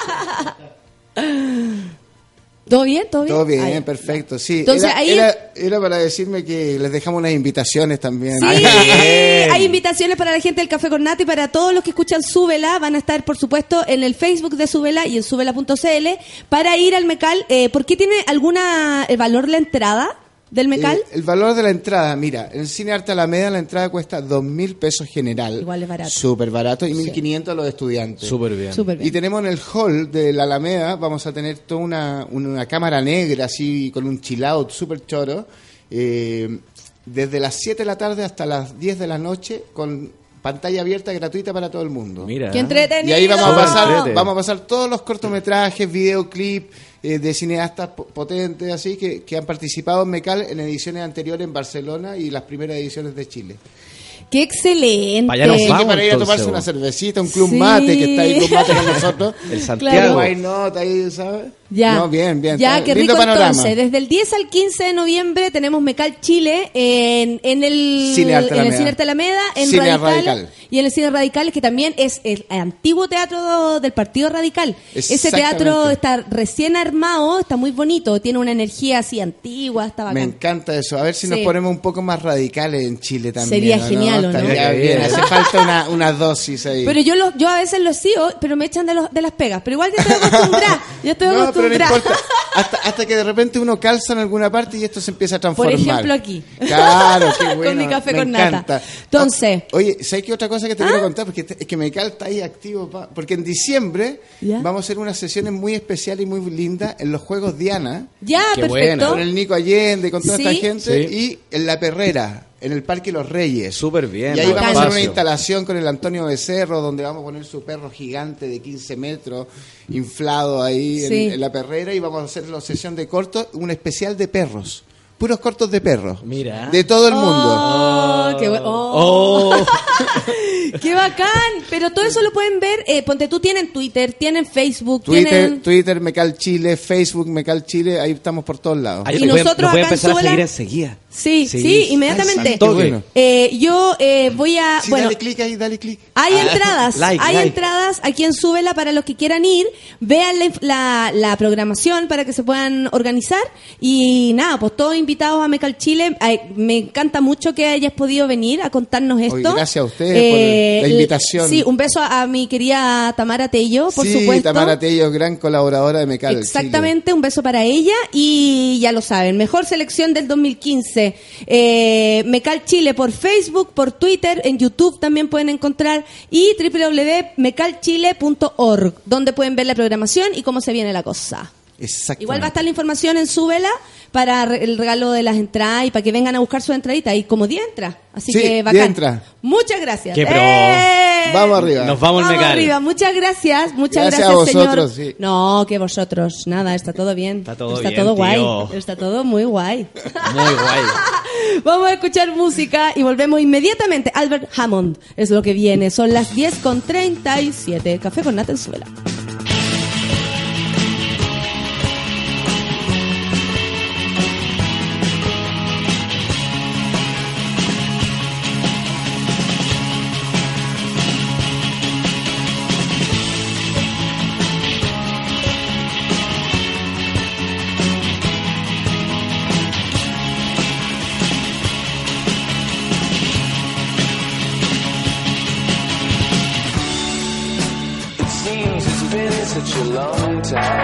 ¿Todo bien? ¿Todo bien? Todo bien, Ah, ya. perfecto, sí. Entonces, era, ahí- era, era para decirme que les dejamos unas invitaciones también. Sí, hay invitaciones para la gente del Café con Nata y para todos los que escuchan Súbela. Van a estar, por supuesto, en el Facebook de Súbela y en súbela.cl para ir al Mecal. Eh, ¿Por qué tiene alguna el valor la entrada del Mecal? Eh, el valor de la entrada, mira, en el Cine Arte Alameda la entrada cuesta dos mil pesos general. Igual es barato. Súper barato y 1.500 a los estudiantes. Súper bien. Súper bien. Y tenemos en el hall de la Alameda, vamos a tener toda una, una cámara negra así con un chill out súper choro. eh, desde las 7 de la tarde hasta las 10 de la noche con pantalla abierta gratuita para todo el mundo. Mira. ¡Qué entretenido! Y ahí vamos a pasar, vamos a pasar todos los cortometrajes, videoclip eh, de cineastas po- potentes así que, que han participado en Mecal en ediciones anteriores en Barcelona y las primeras ediciones de Chile. ¡Qué excelente! Vaya nos Así que Vamos, para ir a entonces, tomarse una cervecita, un club Sí. mate que está ahí club mate con nosotros. El Claro. Santiago. Why not ahí, ¿sabes? Ya. No, bien, bien. Ya, qué rico panorama. entonces. Desde el 10 al 15 de noviembre tenemos Mecal Chile en, en el Cine Arte en el Alameda. Cine Arte Alameda, en Cine Radicales, Radical. y en el Cine Radicales, que también es el antiguo teatro del Partido Radical. Ese teatro está recién armado, está muy bonito, tiene una energía así antigua, está Me bacán. encanta eso. A ver si nos Sí. ponemos un poco más radicales en Chile también. Sería ¿no? genial, ¿o no? Estaría bien. bien. Hace falta una, una dosis ahí. Pero yo lo, yo a veces lo sigo, pero me echan de, los, de las pegas. Pero igual ya estoy acostumbrada. ya estoy no, pero no importa. Hasta, hasta que de repente uno calza en alguna parte y esto se empieza a Por transformar. ejemplo aquí. Claro, qué bueno. Con mi café me con nata. encanta. Entonces. Ah, Oye, ¿sabes qué otra cosa que te ¿Ah? quiero contar? Porque te- es que Mecal está ahí activo. pa- porque en diciembre Ya. vamos a hacer unas sesiones muy especiales y muy lindas en los Juegos Diana. Ya, Qué perfecto. buena. Con el Nico Allende, con toda Sí. esta gente. Sí. Y en La Perrera, en el Parque Los Reyes. Súper bien. Y ahí vamos a hacer una instalación con el Antonio Becerro, donde vamos a poner su perro gigante de 15 metros, inflado ahí en- Sí. en, la perrera, y vamos a hacer la sesión de cortos, un especial de perros. Puros cortos de perros. Mira. De todo el mundo. Oh, qué, oh. Oh. Qué bacán. Pero todo eso lo pueden ver. Eh, ponte tú, tienen Twitter, tienen Facebook, Twitter, tienen. Twitter, Mecal Chile, Facebook, Mecal Chile, ahí estamos por todos lados. Ahí Y voy a- nosotros lo voy a acá en empezar a seguir enseguida. Sí, sí, Sí. inmediatamente. Bueno. Eh, yo eh, voy a. Sí, bueno, dale clic ahí, dale clic. Hay Ah, entradas, like, hay like. entradas aquí en Súbela para los que quieran ir. Vean la, la- la programación para que se puedan organizar. Y nada, pues todos invitados a Mecal Chile. Ay, me encanta mucho que hayas podido venir a contarnos esto. Eh, gracias a ustedes por la invitación. Sí, un beso a, a mi querida Tamara Tello, por sí, supuesto. Tamara Tello, gran colaboradora de Mecal Exactamente, un beso para ella y ya lo saben, mejor selección del 2015. Eh, Mecal Chile por Facebook, por Twitter, en YouTube también pueden encontrar y www.mecalchile.org, donde pueden ver la programación y cómo se viene la cosa. Igual va a estar la información en su vela para el regalo de las entradas y para que vengan a buscar su entradita y como 10 entra. Así Sí, que 10 bacán. entra. Muchas gracias. Qué pro. ¡Eh! Vamos arriba. Nos vamos Mecal. arriba. Muchas gracias. Muchas Gracias gracias, a vosotros, señor. sí. No, que vosotros. Nada, está todo bien. Está todo Está bien, todo guay. tío. Está todo muy guay. Muy guay. Vamos a escuchar música y volvemos inmediatamente. Albert Hammond es lo que viene. Son las 10 con 37. Café con Nata en Suela. side.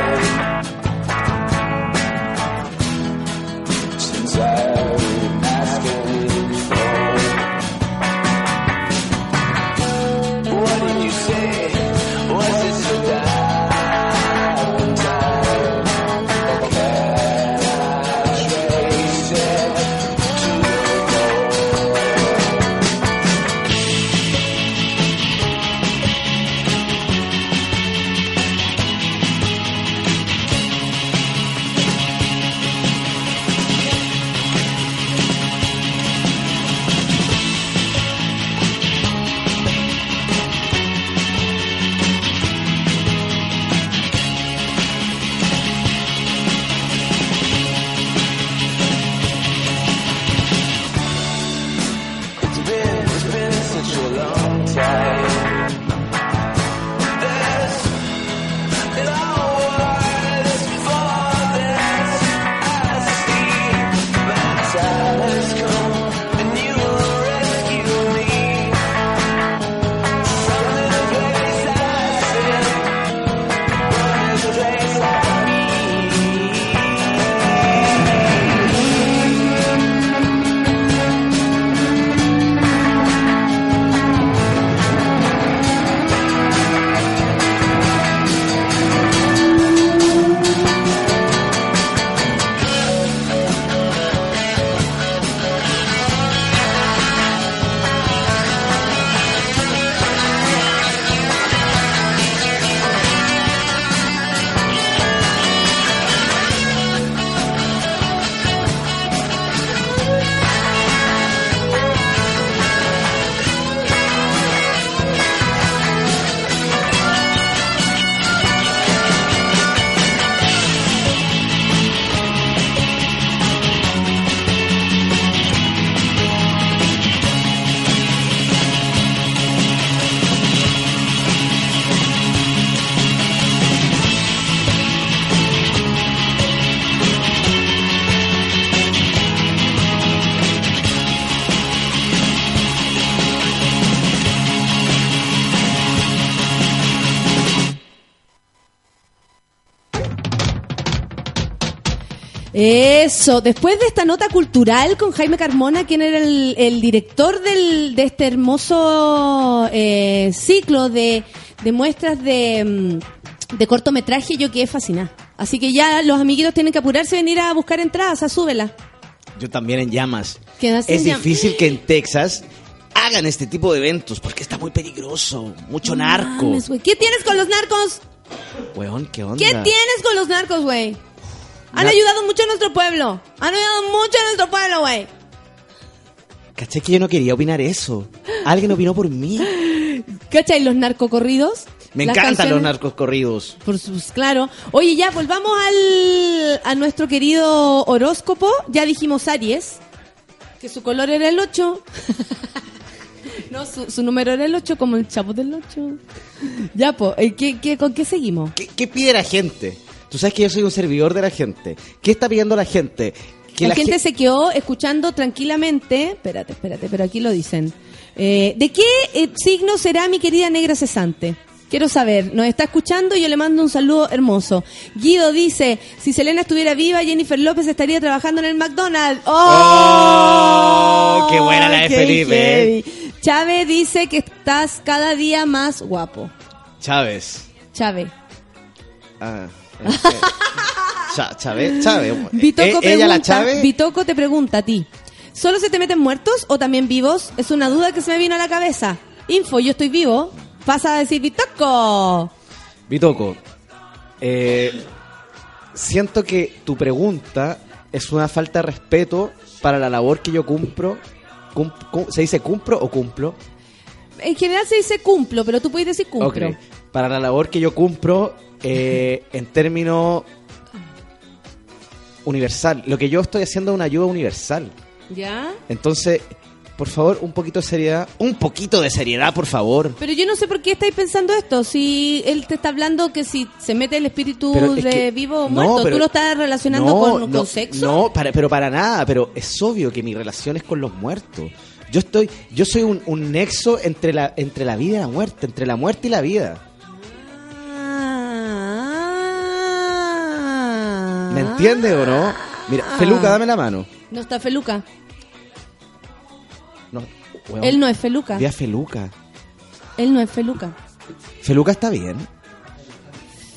Eso, después de esta nota cultural con Jaime Carmona, quien era el, el director del, de este hermoso eh, ciclo de, de muestras de, mm, de cortometraje, yo quedé fascinada. Así que ya los amiguitos tienen que apurarse y venir a buscar entradas, a súbela. Yo también en llamas. Es en llam- difícil que en Texas hagan este tipo de eventos porque está muy peligroso. Mucho narco. Mames. ¿Qué tienes con los narcos? Weón, ¿qué onda? ¿Qué tienes con los narcos, güey? Han ayudado mucho a nuestro pueblo. Han ayudado mucho a nuestro pueblo, güey. Caché que yo no quería opinar eso. Alguien opinó por mí. ¿Cachai los narcocorridos? Me Las encantan canciones- los narcos corridos. Por sus, claro. Oye, ya, volvamos al, a nuestro querido horóscopo. Ya dijimos Aries, que su color era el 8. no, su, su número era el 8, como el chavo del 8. Ya, pues, ¿qué, qué, con qué seguimos? ¿Qué, qué pide la gente? Tú sabes que yo soy un servidor de la gente. ¿Qué está pidiendo la gente? Que la, gente gen- se quedó escuchando tranquilamente. Espérate, espérate, pero aquí lo dicen. Eh, ¿De qué eh, signo será mi querida negra cesante? Quiero saber, nos está escuchando y yo le mando un saludo hermoso. Guido dice, si Selena estuviera viva, Jennifer López estaría trabajando en el McDonald's. ¡Oh! ¡Oh! Qué buena la de ¡Qué Felipe, eh. Chávez dice que estás cada día más guapo. Chávez. Chávez. Ah, Chávez, Chávez. Bitoco Eh, pregunta, ella la Chávez. Bitoco te pregunta a ti. ¿Solo se te meten muertos o también vivos? Es una duda que se me vino a la cabeza. Info, yo estoy vivo. Pasa a decir Bitoco. Bitoco, eh, siento que tu pregunta es una falta de respeto para la labor que yo cumplo. Cum- cum- ¿Se dice cumplo o cumplo? En general se dice cumplo, pero tú puedes decir cumplo. Ok. Para la labor que yo cumplo eh, en términos universal. Lo que yo estoy haciendo es una ayuda universal. ¿Ya? Entonces, por favor, un poquito de seriedad. Un poquito de seriedad, por favor. Pero yo no sé por qué estáis pensando esto. Si él te está hablando que si se mete el espíritu Pero es de que- vivo o no, muerto, pero- tú lo estás relacionando No, con, no, con sexo. No, para, pero para nada. Pero es obvio que mi relación es con los muertos. Yo estoy, yo soy un, un nexo entre la, entre la vida y la muerte, entre la muerte y la vida. ¿Me entiendes o no? Mira, Feluca, dame la mano. No está Feluca. No, weón, Él no es Feluca. a Feluca. Él no es Feluca. Feluca está bien.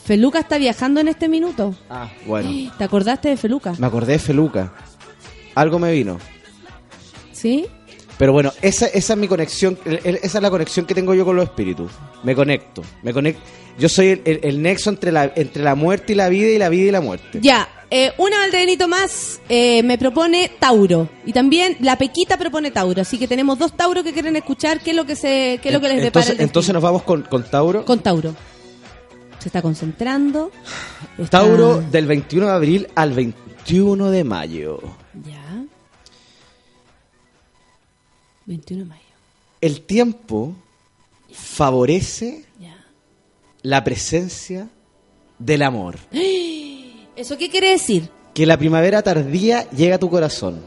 Feluca está viajando en este minuto. Ah, bueno. ¿Te acordaste de Feluca? Me acordé de Feluca. Algo me vino. ¿Sí? Pero bueno, esa, esa es mi conexión, el- el- esa es la conexión que tengo yo con los espíritus. Me conecto, me conecto. Yo soy el, el- el nexo entre la, entre la muerte y la vida y la vida y la muerte. Ya, eh, una Valdebenito más eh, me propone Tauro. Y también la Pequita propone Tauro. Así que tenemos dos Tauros que quieren escuchar qué es lo que, se, qué es lo que les depara entonces, el destino. entonces nos vamos con, con Tauro. Con Tauro. Se está concentrando. Está- Tauro del 21 de abril al 21 de mayo. Ya. 21 de mayo. El tiempo favorece. La presencia del amor. ¿Eso qué quiere decir? Que la primavera tardía llega a tu corazón.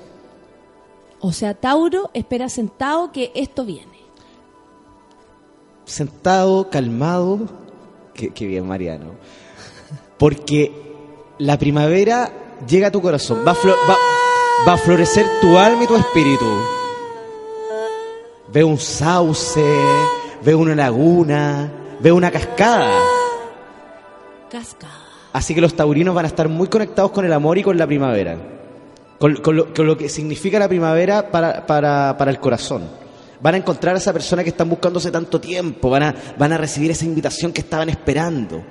O sea, Tauro espera sentado que esto viene. sentado, calmado. Qué, qué bien, Mariano. Porque la primavera llega a tu corazón. Va a, va- va a florecer tu alma y tu espíritu. Veo un sauce, veo una laguna, veo una cascada. Cascada. Así que los taurinos van a estar muy conectados con el amor y con la primavera. Con, con lo, con lo que significa la primavera para, para, para el corazón. Van a encontrar a esa persona que están buscando hace tanto tiempo. Van a, van a recibir esa invitación que estaban esperando.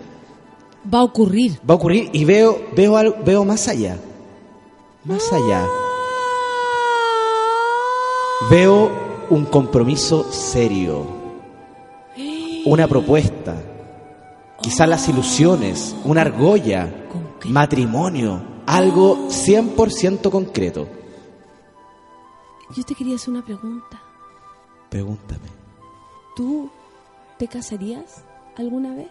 Va a ocurrir. Va a ocurrir y veo, veo, algo, veo más allá. Más allá. Veo un compromiso serio. Una propuesta. Quizás las ilusiones. Una argolla. Matrimonio. Algo 100% concreto. Yo te quería hacer una pregunta. Pregúntame. ¿Tú te casarías alguna vez?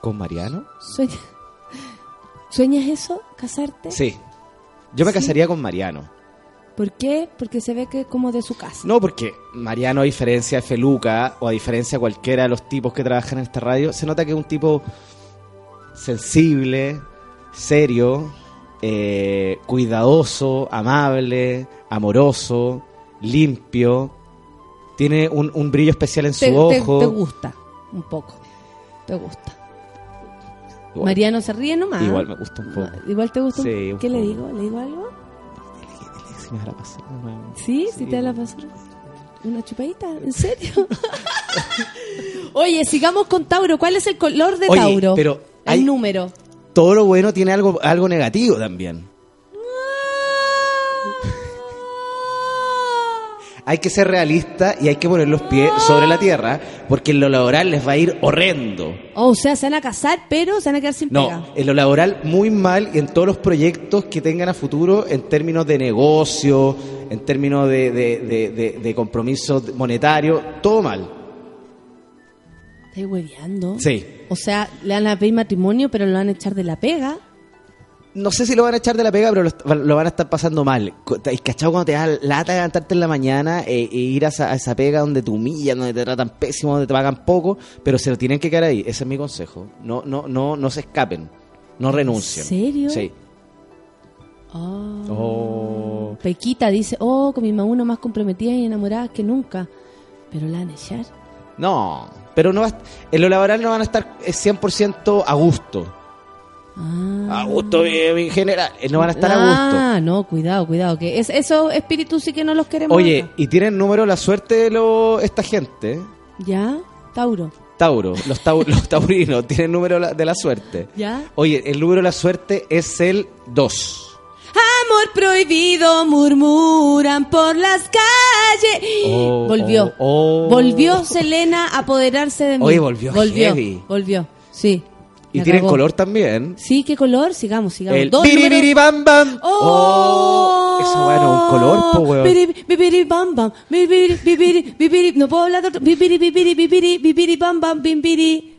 ¿Con Mariano? ¿Sueñas, ¿Sueñas eso? ¿Casarte? Sí. Yo me Sí. casaría con Mariano. ¿Por qué? Porque se ve que es como de su casa. No, porque Mariano, a diferencia de Feluca o a diferencia de cualquiera de los tipos que trabajan en esta radio, se nota que es un tipo sensible, serio, eh, cuidadoso, amable, amoroso, limpio. Tiene un, un brillo especial en su Te, te- ojo. te gusta, un poco. Te gusta. Igual- Mariano se ríe nomás. Igual me gusta un poco. Igual te gusta. un- Sí, un ¿Qué le digo? ¿Le digo algo? Sí, me la pasé, bueno. ¿Sí? ¿Sí, te da la pasada? ¿Una chupadita? ¿En serio? Oye, sigamos con Tauro. ¿Cuál es el color de Oye, Tauro? pero el hay- número. Todo lo bueno tiene algo, algo negativo también. Hay que ser realista y hay que poner los pies sobre la tierra porque en lo laboral les va a ir horrendo. Oh, o sea, se van a casar, pero se van a quedar sin pega. No, en lo laboral muy mal y en todos los proyectos que tengan a futuro en términos de negocio, en términos de, de, de, de- de compromiso monetario, todo mal. Estoy hueveando. Sí. O sea, le van a pedir matrimonio, pero lo van a echar de la pega. No sé si lo van a echar de la pega, pero lo, lo van a estar pasando mal. ¿Y cachado cuando te da lata de levantarte en la mañana e, e ir a esa, a esa pega donde te humillan, donde te tratan pésimo, donde te pagan poco, pero se lo tienen que quedar ahí? Ese es mi consejo. No, no, no, no se escapen. No renuncien. serio? Sí. Oh. Oh. Pequita dice, oh, con mi mamá uno más comprometida y enamorada que nunca. Pero la van a echar. No, pero no va- en lo laboral no van a estar eh, 100% a gusto. Ah. A gusto eh, en general. eh, No van a estar a gusto. Ah, no, cuidado, cuidado. Que es, esos espíritus sí que no los queremos. Oye, acá. y tienen número la suerte de lo, esta gente. ¿Ya? Tauro. Tauro, los, tau- los taurinos tienen número de la suerte. ¿Ya? Oye, el número de la suerte es el 2. Amor prohibido, murmuran por las calles. Oh, volvió. oh, oh. Volvió Selena a apoderarse de mí. Oye, volvió Volvió. heavy. Volvió. Sí. Y tienen color también. Sí, ¿qué color? Sigamos, sigamos. El bam bam. ¡Oh! Esa weá no un color, po, weón. Bam, bam. No puedo hablar de otro. Bam, bam,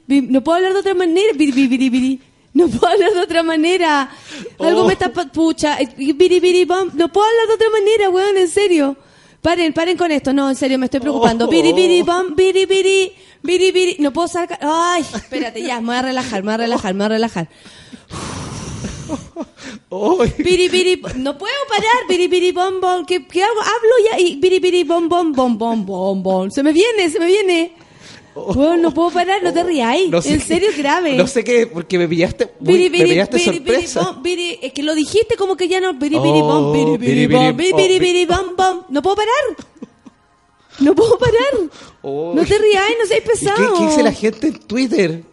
No puedo hablar de otra manera. No puedo hablar de otra manera. Algo Oh. me está... Pucha. eh. No puedo hablar de otra manera, weón. En serio. Paren, paren con esto. No, en serio, me estoy preocupando. Oh. Biri, biri, bam, biri, biri. Biri, biri. No puedo sacar... Ay, espérate, ya. Me voy a relajar, me voy a relajar, me voy a relajar. Biri, biri, no puedo parar, biri, biri, bom, bom, ¿qué, qué hago? Hablo ya y biri, biri, bom, bom, bom, bom, bom, bom. Se me viene, se me viene. Weón, no puedo parar, no te rías. No sé en qué- serio, es grave. No sé qué, porque me pillaste, muy- Biri, me biri, pillaste biri, sorpresa. bom, es que lo dijiste como que ya no. Oh, oh. No puedo parar. No puedo parar. Oh. No te rías, no seas ¿Y qué, pesado. qué dice la gente en Twitter?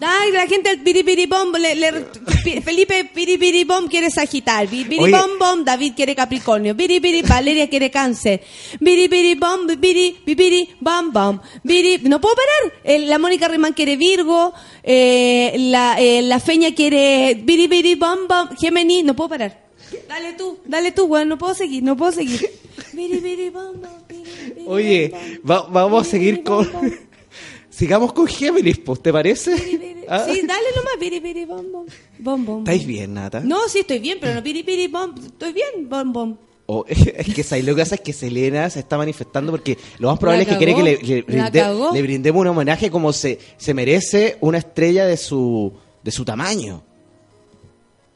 Ay, la gente al piripiribom, le, le- Felipe piripiribom quiere Sagital, Oye. piripiribom bom, David quiere Capricornio, piripiri, Valeria quiere Cáncer, piripiribom, piri, pipiri, bam, bam, no puedo parar, Eh, la Mónica Rimán quiere Virgo, eh, la, eh, la Feña quiere piripiribom, bam, Gemini, no puedo parar. Dale tú, dale tú, weón, no puedo seguir, no puedo seguir. Oye, va- vamos a seguir con... Sigamos con Géminis, pues, ¿te parece? ¿Ah? Sí, dale nomás, piripiribom, bom, bom, bom. ¿Estáis bien, Nata? No, sí, estoy bien, pero no piripiri, bom, estoy bien, bom, bom. O- es que ¿sabes? lo que pasa es que Selena se está manifestando porque lo más probable es que quiere que le, le brinde- le brindemos un homenaje como se, se merece una estrella de su, de su tamaño.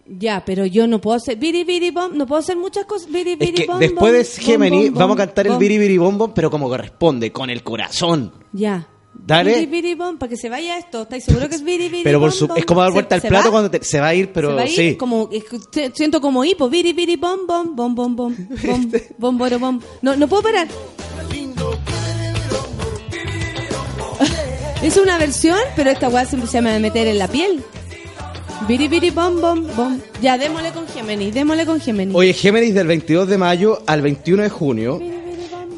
Ya, pero yo no puedo hacer biribiri bom, no puedo hacer muchas cosas. Biribiri Es que bom, después bom, de Gemini bom, bom, vamos a cantar el bom. biribiri bom bom, pero como corresponde, con el corazón. Ya. Dale. Bom, para que se vaya esto. ¿Estáis seguros que es biribiri Pero por bom, su, bom? es como dar ¿Se- vuelta al plato va? cuando te- se va a ir, pero ¿Se va a ir? sí. Como, es siento como hipo. Biribiri bom, bom, bom, bom, bom, bom, bom, boro, bom. No, no puedo parar. Es una versión, pero esta weá siempre se me va a meter en la piel. Biribiri bom, bom, bom. Ya, démosle con Gemini, démosle con Gemini. Oye, Géminis del 22 de mayo al 21 de junio.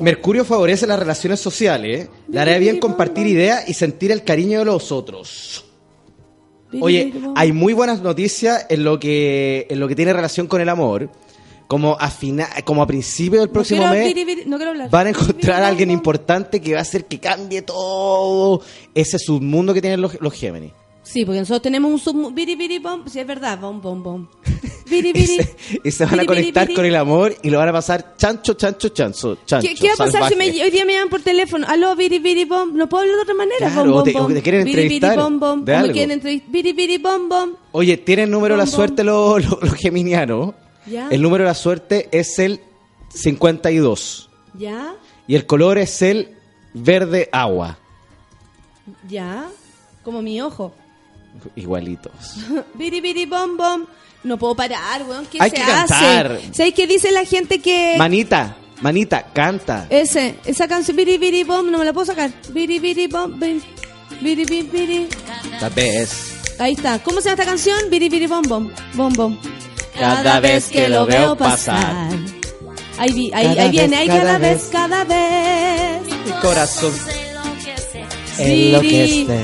Mercurio favorece las relaciones sociales. Le hará bien compartir ideas y sentir el cariño de los otros. Oye, hay muy buenas noticias en lo que en lo que tiene relación con el amor. Como a fina- como a principio del próximo no quiero mes biribiri- no quiero hablar. van a encontrar a alguien importante que va a hacer que cambie todo ese submundo que tienen los, los Géminis. Sí, porque nosotros tenemos un sub... Biribiri bom. Sí, es verdad. Bom, bom, bom. Biribiri. Y se van a conectar con el amor y lo van a pasar chancho, chancho, chancho, chancho. ¿Qué, qué va a pasar si me- hoy día me llaman por teléfono? Aló, biribiri bom. No puedo hablar de otra manera. Claro, bom, bom, o te- bom. o te quieren entrevistar bom, bom. de me quieren entrevistar. Bom, bom. Oye, ¿tienen número de la suerte los geminianos? Ya. El número de la suerte es el 52. ¿Ya? Y el color es el verde agua. ¿Ya? Como mi ojo. Igualitos. Biri biri bom bom. No puedo parar, weón. ¿Qué Hay se que hace? cantar. ¿Sabes qué dice la gente que Manita, manita, canta. ese, esa canción biri biri bom no me la puedo sacar? Biri biri bom. Biri biri biri. La ves. Ahí está. ¿Cómo se llama esta canción? Biri biri bom bom. Bom bom. Cada vez que lo veo pasar. Ahí, vi- ahí, ahí viene, vez, ahí cada cada vez, vez. cada vez. Mi corazón enloquece.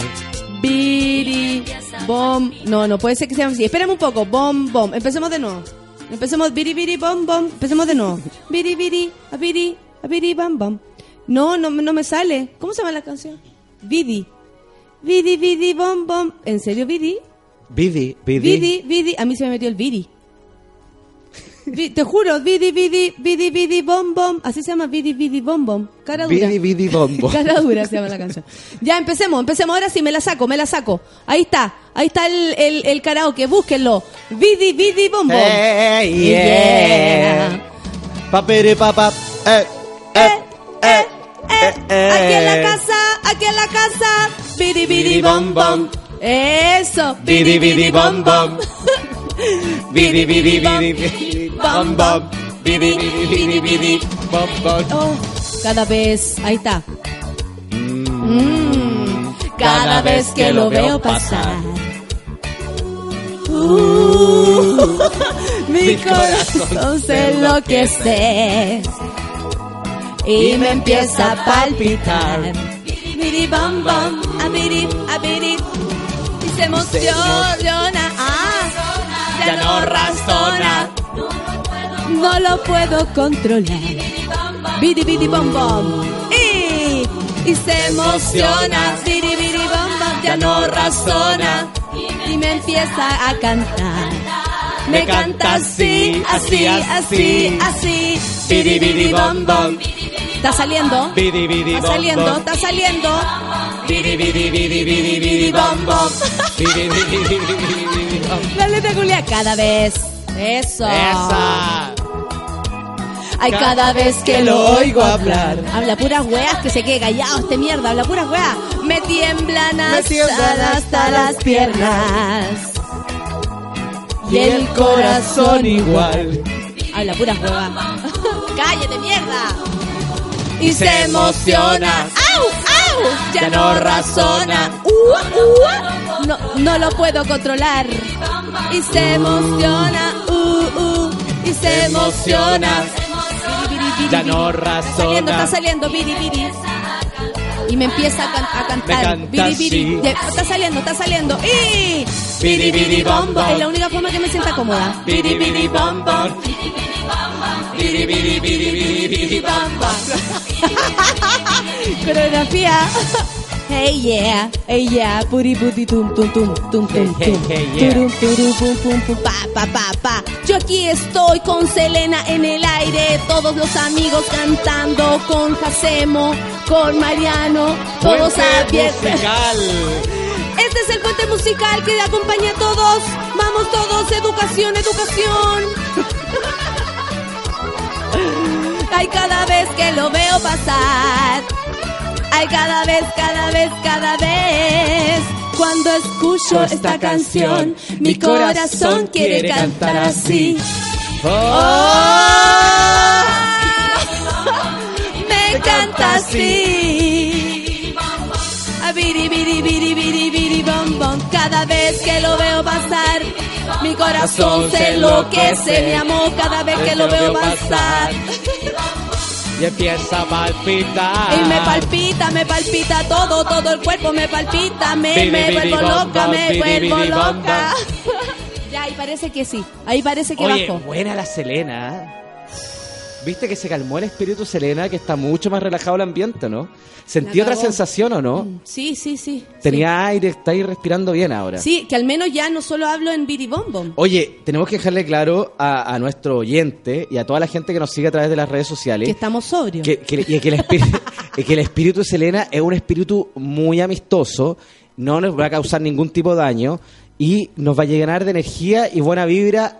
Biri, bom. No, no puede ser que sea así. Espérame un poco. Bom, bom. Empecemos de nuevo. Empecemos biri, biri, bom, bom. Empecemos de nuevo. Biri, biri, a biri, a biri, bam, bam. No, no, no me sale. ¿Cómo se llama la canción? Vidi. Vidi, vidi, bom, bom. ¿En serio, Vidi? Vidi, vidi. Vidi, Vidi. A mí se me metió el Vidi. Vi- te juro, Vidi, Vidi, Vidi, Vidi, bom, bom. Así se llama Vidi, Vidi, bom, bom. Cara dura. Vidi, vidi, bombo. Cara dura se llama la canción. Ya, empecemos, empecemos. Ahora sí, me la saco, me la saco. Ahí está, ahí está el, el, el karaoke, búsquenlo. Vidi, Vidi, bom, bom. Hey, Yeah. Papere, papá. Eh, eh, eh, eh, eh. Aquí en la casa, aquí en la casa. Vidi, Vidi, bom, bom. Eso. Bidi, bidi, bom, bom. Bidi, bidi, bidi, bidi, bom, bom. Bidi, bidi, bidi, bidi, bom, bom. Oh, cada vez, ahí está. Mm, cada vez que lo veo pasar. Uh, mi corazón se enloquece y me empieza a palpitar. Biri bam bam, a biri, a biri, y se emociona. Ya no razona, no lo puedo controlar. Bidi bidi bom bom. Y, y se emociona. Bidi bidi bom bom. Ya no razona. Y me empieza a cantar. Me canta así, así, así, así. Bidi bidi bom bom. Está saliendo. Bidi, bidi, Está saliendo, está saliendo. Bidi, bidi, bidi, bidi, bidi, bom, bom. Letra Julia cada vez. Eso. Esa. Ay, cada vez que lo oigo hablar. Habla puras weas que se quede callado este mierda. Habla puras weas. Me tiemblan hasta, tiemblan hasta las piernas. Y el corazón igual. Habla puras weas. Cállate, mierda. Y se emociona. ¡Au! ¡Au! Ya no razona. ¡Ua! ¡Ua! No, no lo puedo controlar. Y se emociona. ¡Uh! ¡Uh! Y se emociona. Biri, biri, biri, Ya biri. no Está saliendo, está razona. saliendo, biri, biri. Y me empieza a, can- a cantar. canta Biri, biri. Ya, Está saliendo, está saliendo. Y. Biri, biri, bom, bom. Es la única forma que me sienta cómoda. Bidi, bidi, bom, bom. Bidi, bidi, bidi, bidi, bidi, bom, bom. Coreografía. Hey yeah, hey yeah, puri puti tum tum tum tum tum Hey, tum. hey, yeah. Turum, turum, pum pum pum pa pa pa pa. Yo aquí estoy con Selena en el aire, todos los amigos cantando con Jacemo, con Mariano, todos abiertos. musical. Este es el puente musical que acompaña a todos. Vamos todos, educación, educación. Ay, cada vez que lo veo pasar. Cada vez, cada vez, cada vez. Cuando escucho Esta canción, mi corazón quiere cantar así. Oh. Me canta así. A biri, biri, biri, biri, biri, bom, bom. Cada vez que lo veo pasar, mi corazón se enloquece, mi amor, cada vez que lo veo pasar. Y empieza a palpitar. Y me palpita, me palpita todo, todo el cuerpo me palpita, me, Bidi, me bidi, vuelvo loca, me bidi, vuelvo loca. Ya, ahí parece que sí, ahí parece que Oye, bajó. buena la Selena. ¿Viste que se calmó el espíritu Selena, que está mucho más relajado el ambiente, no? ¿Sentí otra sensación o no? Sí, sí, sí. Tenía aire, está ahí respirando bien ahora. Sí, que al menos ya no solo hablo en Biri Bom Bom. Oye, tenemos que dejarle claro a, a nuestro oyente y a toda la gente que nos sigue a través de las redes sociales Que estamos sobrios. que, que- y que el, espíritu, y que el espíritu Selena es un espíritu muy amistoso, no nos va a causar ningún tipo de daño y nos va a llenar de energía y buena vibra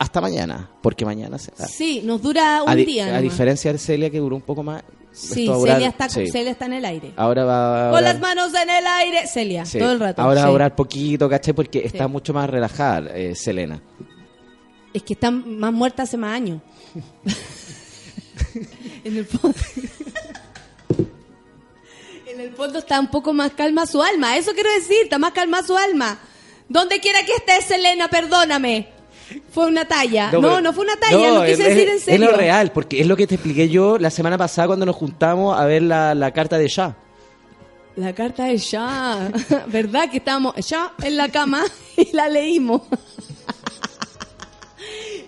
hasta mañana, porque mañana será. Sí, nos dura un a, día. a diferencia de Celia que duró un poco más. Sí, durar- Celia está, sí. Celia está en el aire. Ahora va a Con las manos en el aire, Celia, sí. todo el rato. Ahora va a durar poquito, ¿cachai? Porque está mucho más relajada, eh, Selena. Es que está más muerta hace más años. en el fondo. en el fondo está un poco más calma su alma. Eso quiero decir, está más calma su alma. Donde quiera que estés, Selena, perdóname. Fue una talla. No, no, fue una talla, lo quise es, decir en es serio. lo real, porque es lo que te expliqué yo la semana pasada cuando nos juntamos a ver la, la carta de ya. La carta de ya. ¿Verdad que estábamos ya en la cama y la leímos?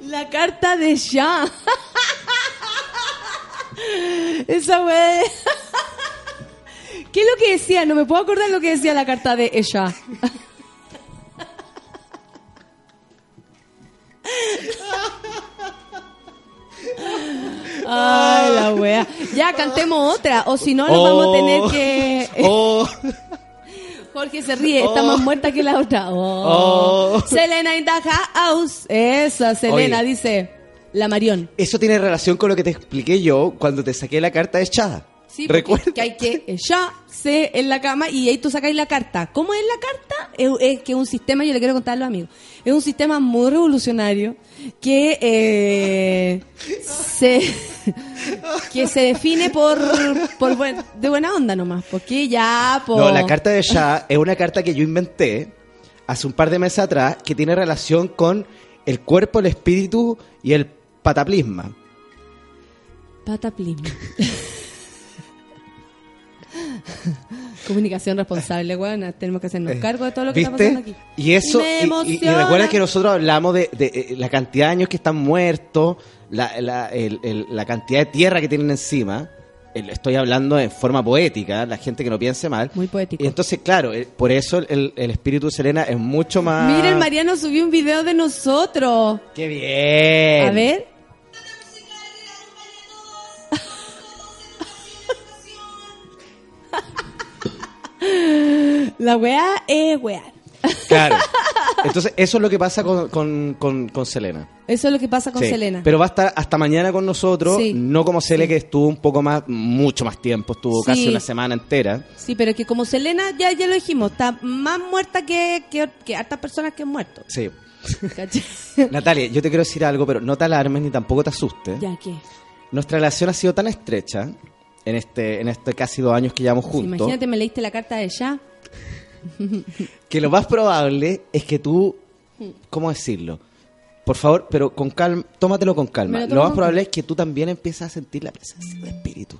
la carta de ya. Esa wey. ¿Qué es lo que decía? No me puedo acordar lo que decía la carta de ella. Ay, la wea. Ya, cantemos otra. O si no, nos vamos a tener que... Oh, Jorge se ríe, está Oh. más muerta que la otra. Oh. Oh. Selena in the house. Esa, Selena, Oye. dice la Marión. eso tiene relación con lo que te expliqué yo cuando te saqué la carta de Chada. Sí, porque ¿Recuerdas? que hay que ya se en la cama y ahí tú sacáis la carta. ¿Cómo es la carta? Es, es que es un sistema, yo le quiero contar a los amigos, es un sistema muy revolucionario que eh, se que se define por, por buen- de buena onda nomás, porque ya por No, la carta de ya es una carta que yo inventé hace un par de meses atrás que tiene relación con el cuerpo, el espíritu y el pataplisma. Pataplim. Comunicación responsable, weón. Tenemos que hacernos cargo de todo lo que está Eh, ¿Viste? pasando aquí. Y eso, y, y- recuerda que nosotros hablamos de, de, eh, la cantidad de años que están muertos, la, la, el- el- la cantidad de tierra que tienen encima. El- Estoy hablando en forma poética, la gente que no piense mal. Muy poético. Y entonces, claro, eh, por eso el, espíritu de Selena es mucho más. Mira, el Mariano subió un video de nosotros. ¡Qué bien! A ver. La weá es weá. Claro. Entonces, eso es lo que pasa con, con, con, con Selena. Eso es lo que pasa con Sí. Selena. Pero va a estar hasta mañana con nosotros, Sí. no como Cele que estuvo un poco más, mucho más tiempo, estuvo casi una semana entera. Sí, pero que como Selena, ya, ya lo dijimos, está más muerta que, que, que hartas personas que han muerto. Sí. Natalia, yo te quiero decir algo, pero no te alarmes ni tampoco te asustes. ya que. Nuestra relación ha sido tan estrecha en este, en este casi dos años que llevamos juntos, imagínate, me leíste la carta de ya. que lo más probable es que tú, ¿cómo decirlo? Por favor, pero con calma, tómatelo con calma. Lo más probable es que tú también empieces a sentir la presencia del espíritu.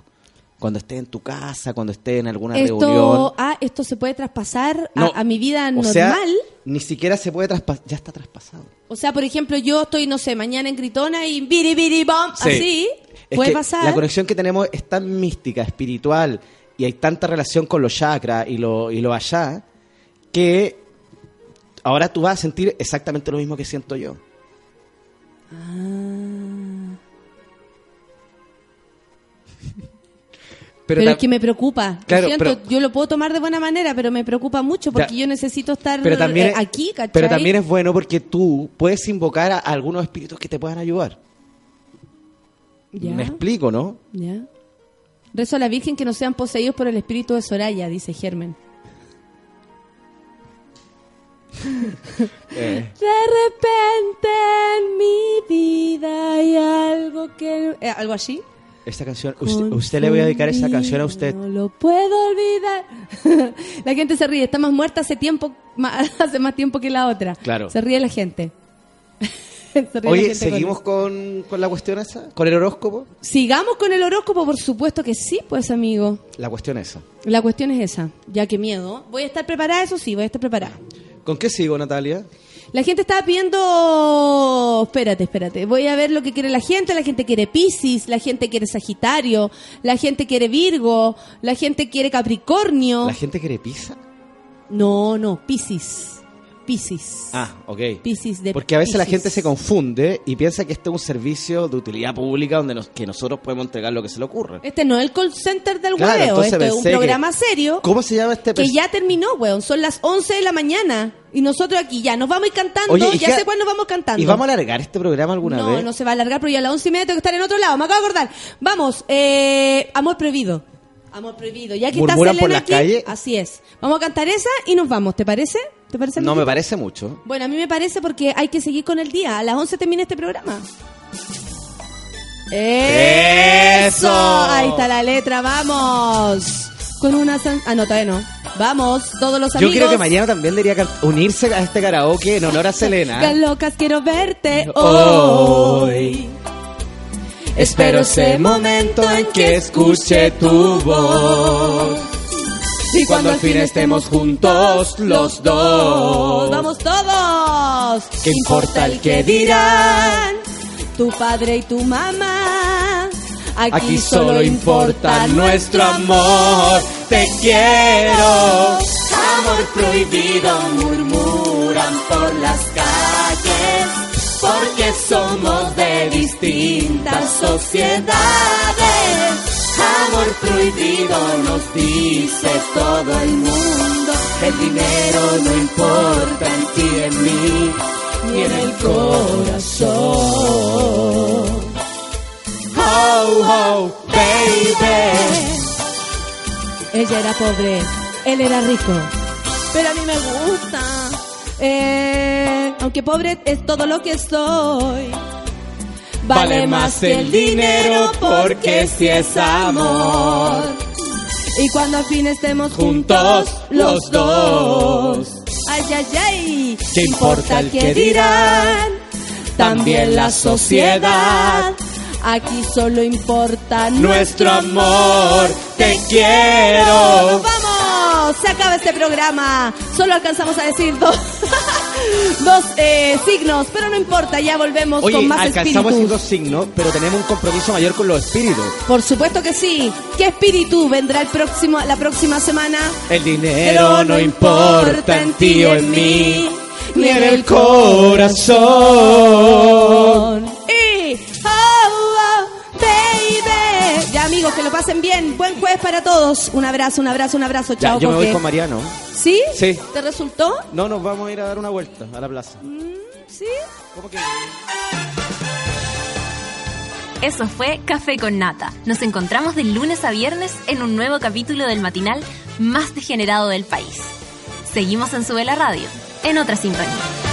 Cuando estés en tu casa, cuando estés en alguna reunión. Esto, ah, esto se puede traspasar a- No, a, mi vida normal. sea, ni siquiera se puede traspasar, ya está traspasado. O sea, por ejemplo, yo estoy, no sé, mañana en Gritona y biri biri bom, Sí. así, Es puede que pasar. La conexión que tenemos es tan mística, espiritual, y hay tanta relación con los chakras y lo, y lo allá, que ahora tú vas a sentir exactamente lo mismo que siento yo. Ah. Pero, Pero, es que me preocupa. Lo Claro, siento, pero- yo lo puedo tomar de buena manera, pero me preocupa mucho porque Ya. yo necesito estar pero también, eh, aquí, ¿cachai? pero también es bueno porque tú puedes invocar a algunos espíritus que te puedan ayudar. Ya, Me explico, ¿no? ya. Rezo a la Virgen que no sean poseídos por el espíritu de Soraya, dice Germen. Eh, De repente en mi vida hay algo que... eh, ¿Algo así? esta canción, usted, usted le voy a dedicar esta canción a usted. No lo puedo olvidar. la gente se ríe, está más muerta hace tiempo, hace más tiempo que la otra. Claro. Se ríe la gente. Oye, ¿seguimos con, con la cuestión esa? ¿Con el horóscopo? Sigamos con el horóscopo, por supuesto que sí, pues amigo. La cuestión esa. La cuestión es esa. Ya que miedo. Voy a estar preparada, eso sí, voy a estar preparada. ¿Con qué sigo, Natalia? La gente estaba pidiendo. Espérate, espérate. Voy a ver lo que quiere la gente. La gente quiere Piscis, la gente quiere Sagitario, la gente quiere Virgo, la gente quiere Capricornio. ¿La gente quiere pizza? No, no, Piscis. Piscis. Ah, ok. Piscis de Porque a veces la gente se confunde y piensa que este es un servicio de utilidad pública donde nos- que nosotros podemos entregar lo que se le ocurre. Este no es el call center del Claro, hueveo, esto es un que- programa serio ¿Cómo se llama este que ya terminó, weón. Son las 11 de la mañana y nosotros aquí ya nos vamos a ir cantando. Oye, ¿y ya sé cuándo vamos cantando. ¿Y vamos a alargar este programa alguna no, vez? no se va a alargar, pero ya a las 11 y media tengo que estar en otro lado. Me acabo de acordar. Vamos, eh, Amor Prohibido. Amor Prohibido. Ya que está ¿Murmuran Selena por las aquí, calles? así es. Vamos a cantar esa y nos vamos, ¿te parece? ¿Te parece? No me parece mucho. Bueno, a mí me parece porque hay que seguir con el día. A las 11 termina este programa. ¡Eso! Ahí está la letra, vamos. Con una... san- Ah, no, todavía no. Vamos, todos los Yo amigos. creo que mañana también debería unirse a este karaoke en honor a Selena. Gan locas, quiero verte hoy. Espero ese momento en que escuche tu voz. Y cuando al fin estemos juntos los dos. Vamos todos. ¿Qué importa el que dirán? Tu padre y tu mamá. Aquí, Aquí solo importa nuestro amor. Te quiero. Amor prohibido murmuran por las calles. Porque somos de distintas sociedades. Amor prohibido nos dice todo el mundo. El dinero no importa en ti, en mí, ni en el corazón. Oh, oh, baby. Ella era pobre, él era rico. Pero a mí me gusta. Eh, aunque pobre es todo lo que soy. Vale más que el dinero porque si es amor. Y cuando al fin estemos juntos los dos. Ay, ay, ay. ¿Qué importa el que dirán? También la sociedad. Aquí solo importa Nuestro amor, te quiero. ¡Vamos! Se acaba este programa. Solo alcanzamos a decir dos, dos eh, signos, pero no importa, ya volvemos Oye, con más alcanzamos espíritus. dos signos, pero tenemos un compromiso mayor con los espíritus. Por supuesto que sí. ¿Qué espíritu vendrá el próximo, la próxima semana? El dinero no importa en ti o en mí, ni en el corazón. Y, oh, amigos, que lo pasen bien. Buen jueves para todos. Un abrazo, un abrazo, un abrazo. Chao, yo me voy con Mariano. ¿Sí? Sí. ¿Te resultó? No, nos vamos a ir a dar una vuelta a la plaza. ¿Sí? ¿Cómo que? Eso fue Café con Nata. Nos encontramos de lunes a viernes en un nuevo capítulo del matinal más degenerado del país. Seguimos en Sube la Radio, en otra sintonía.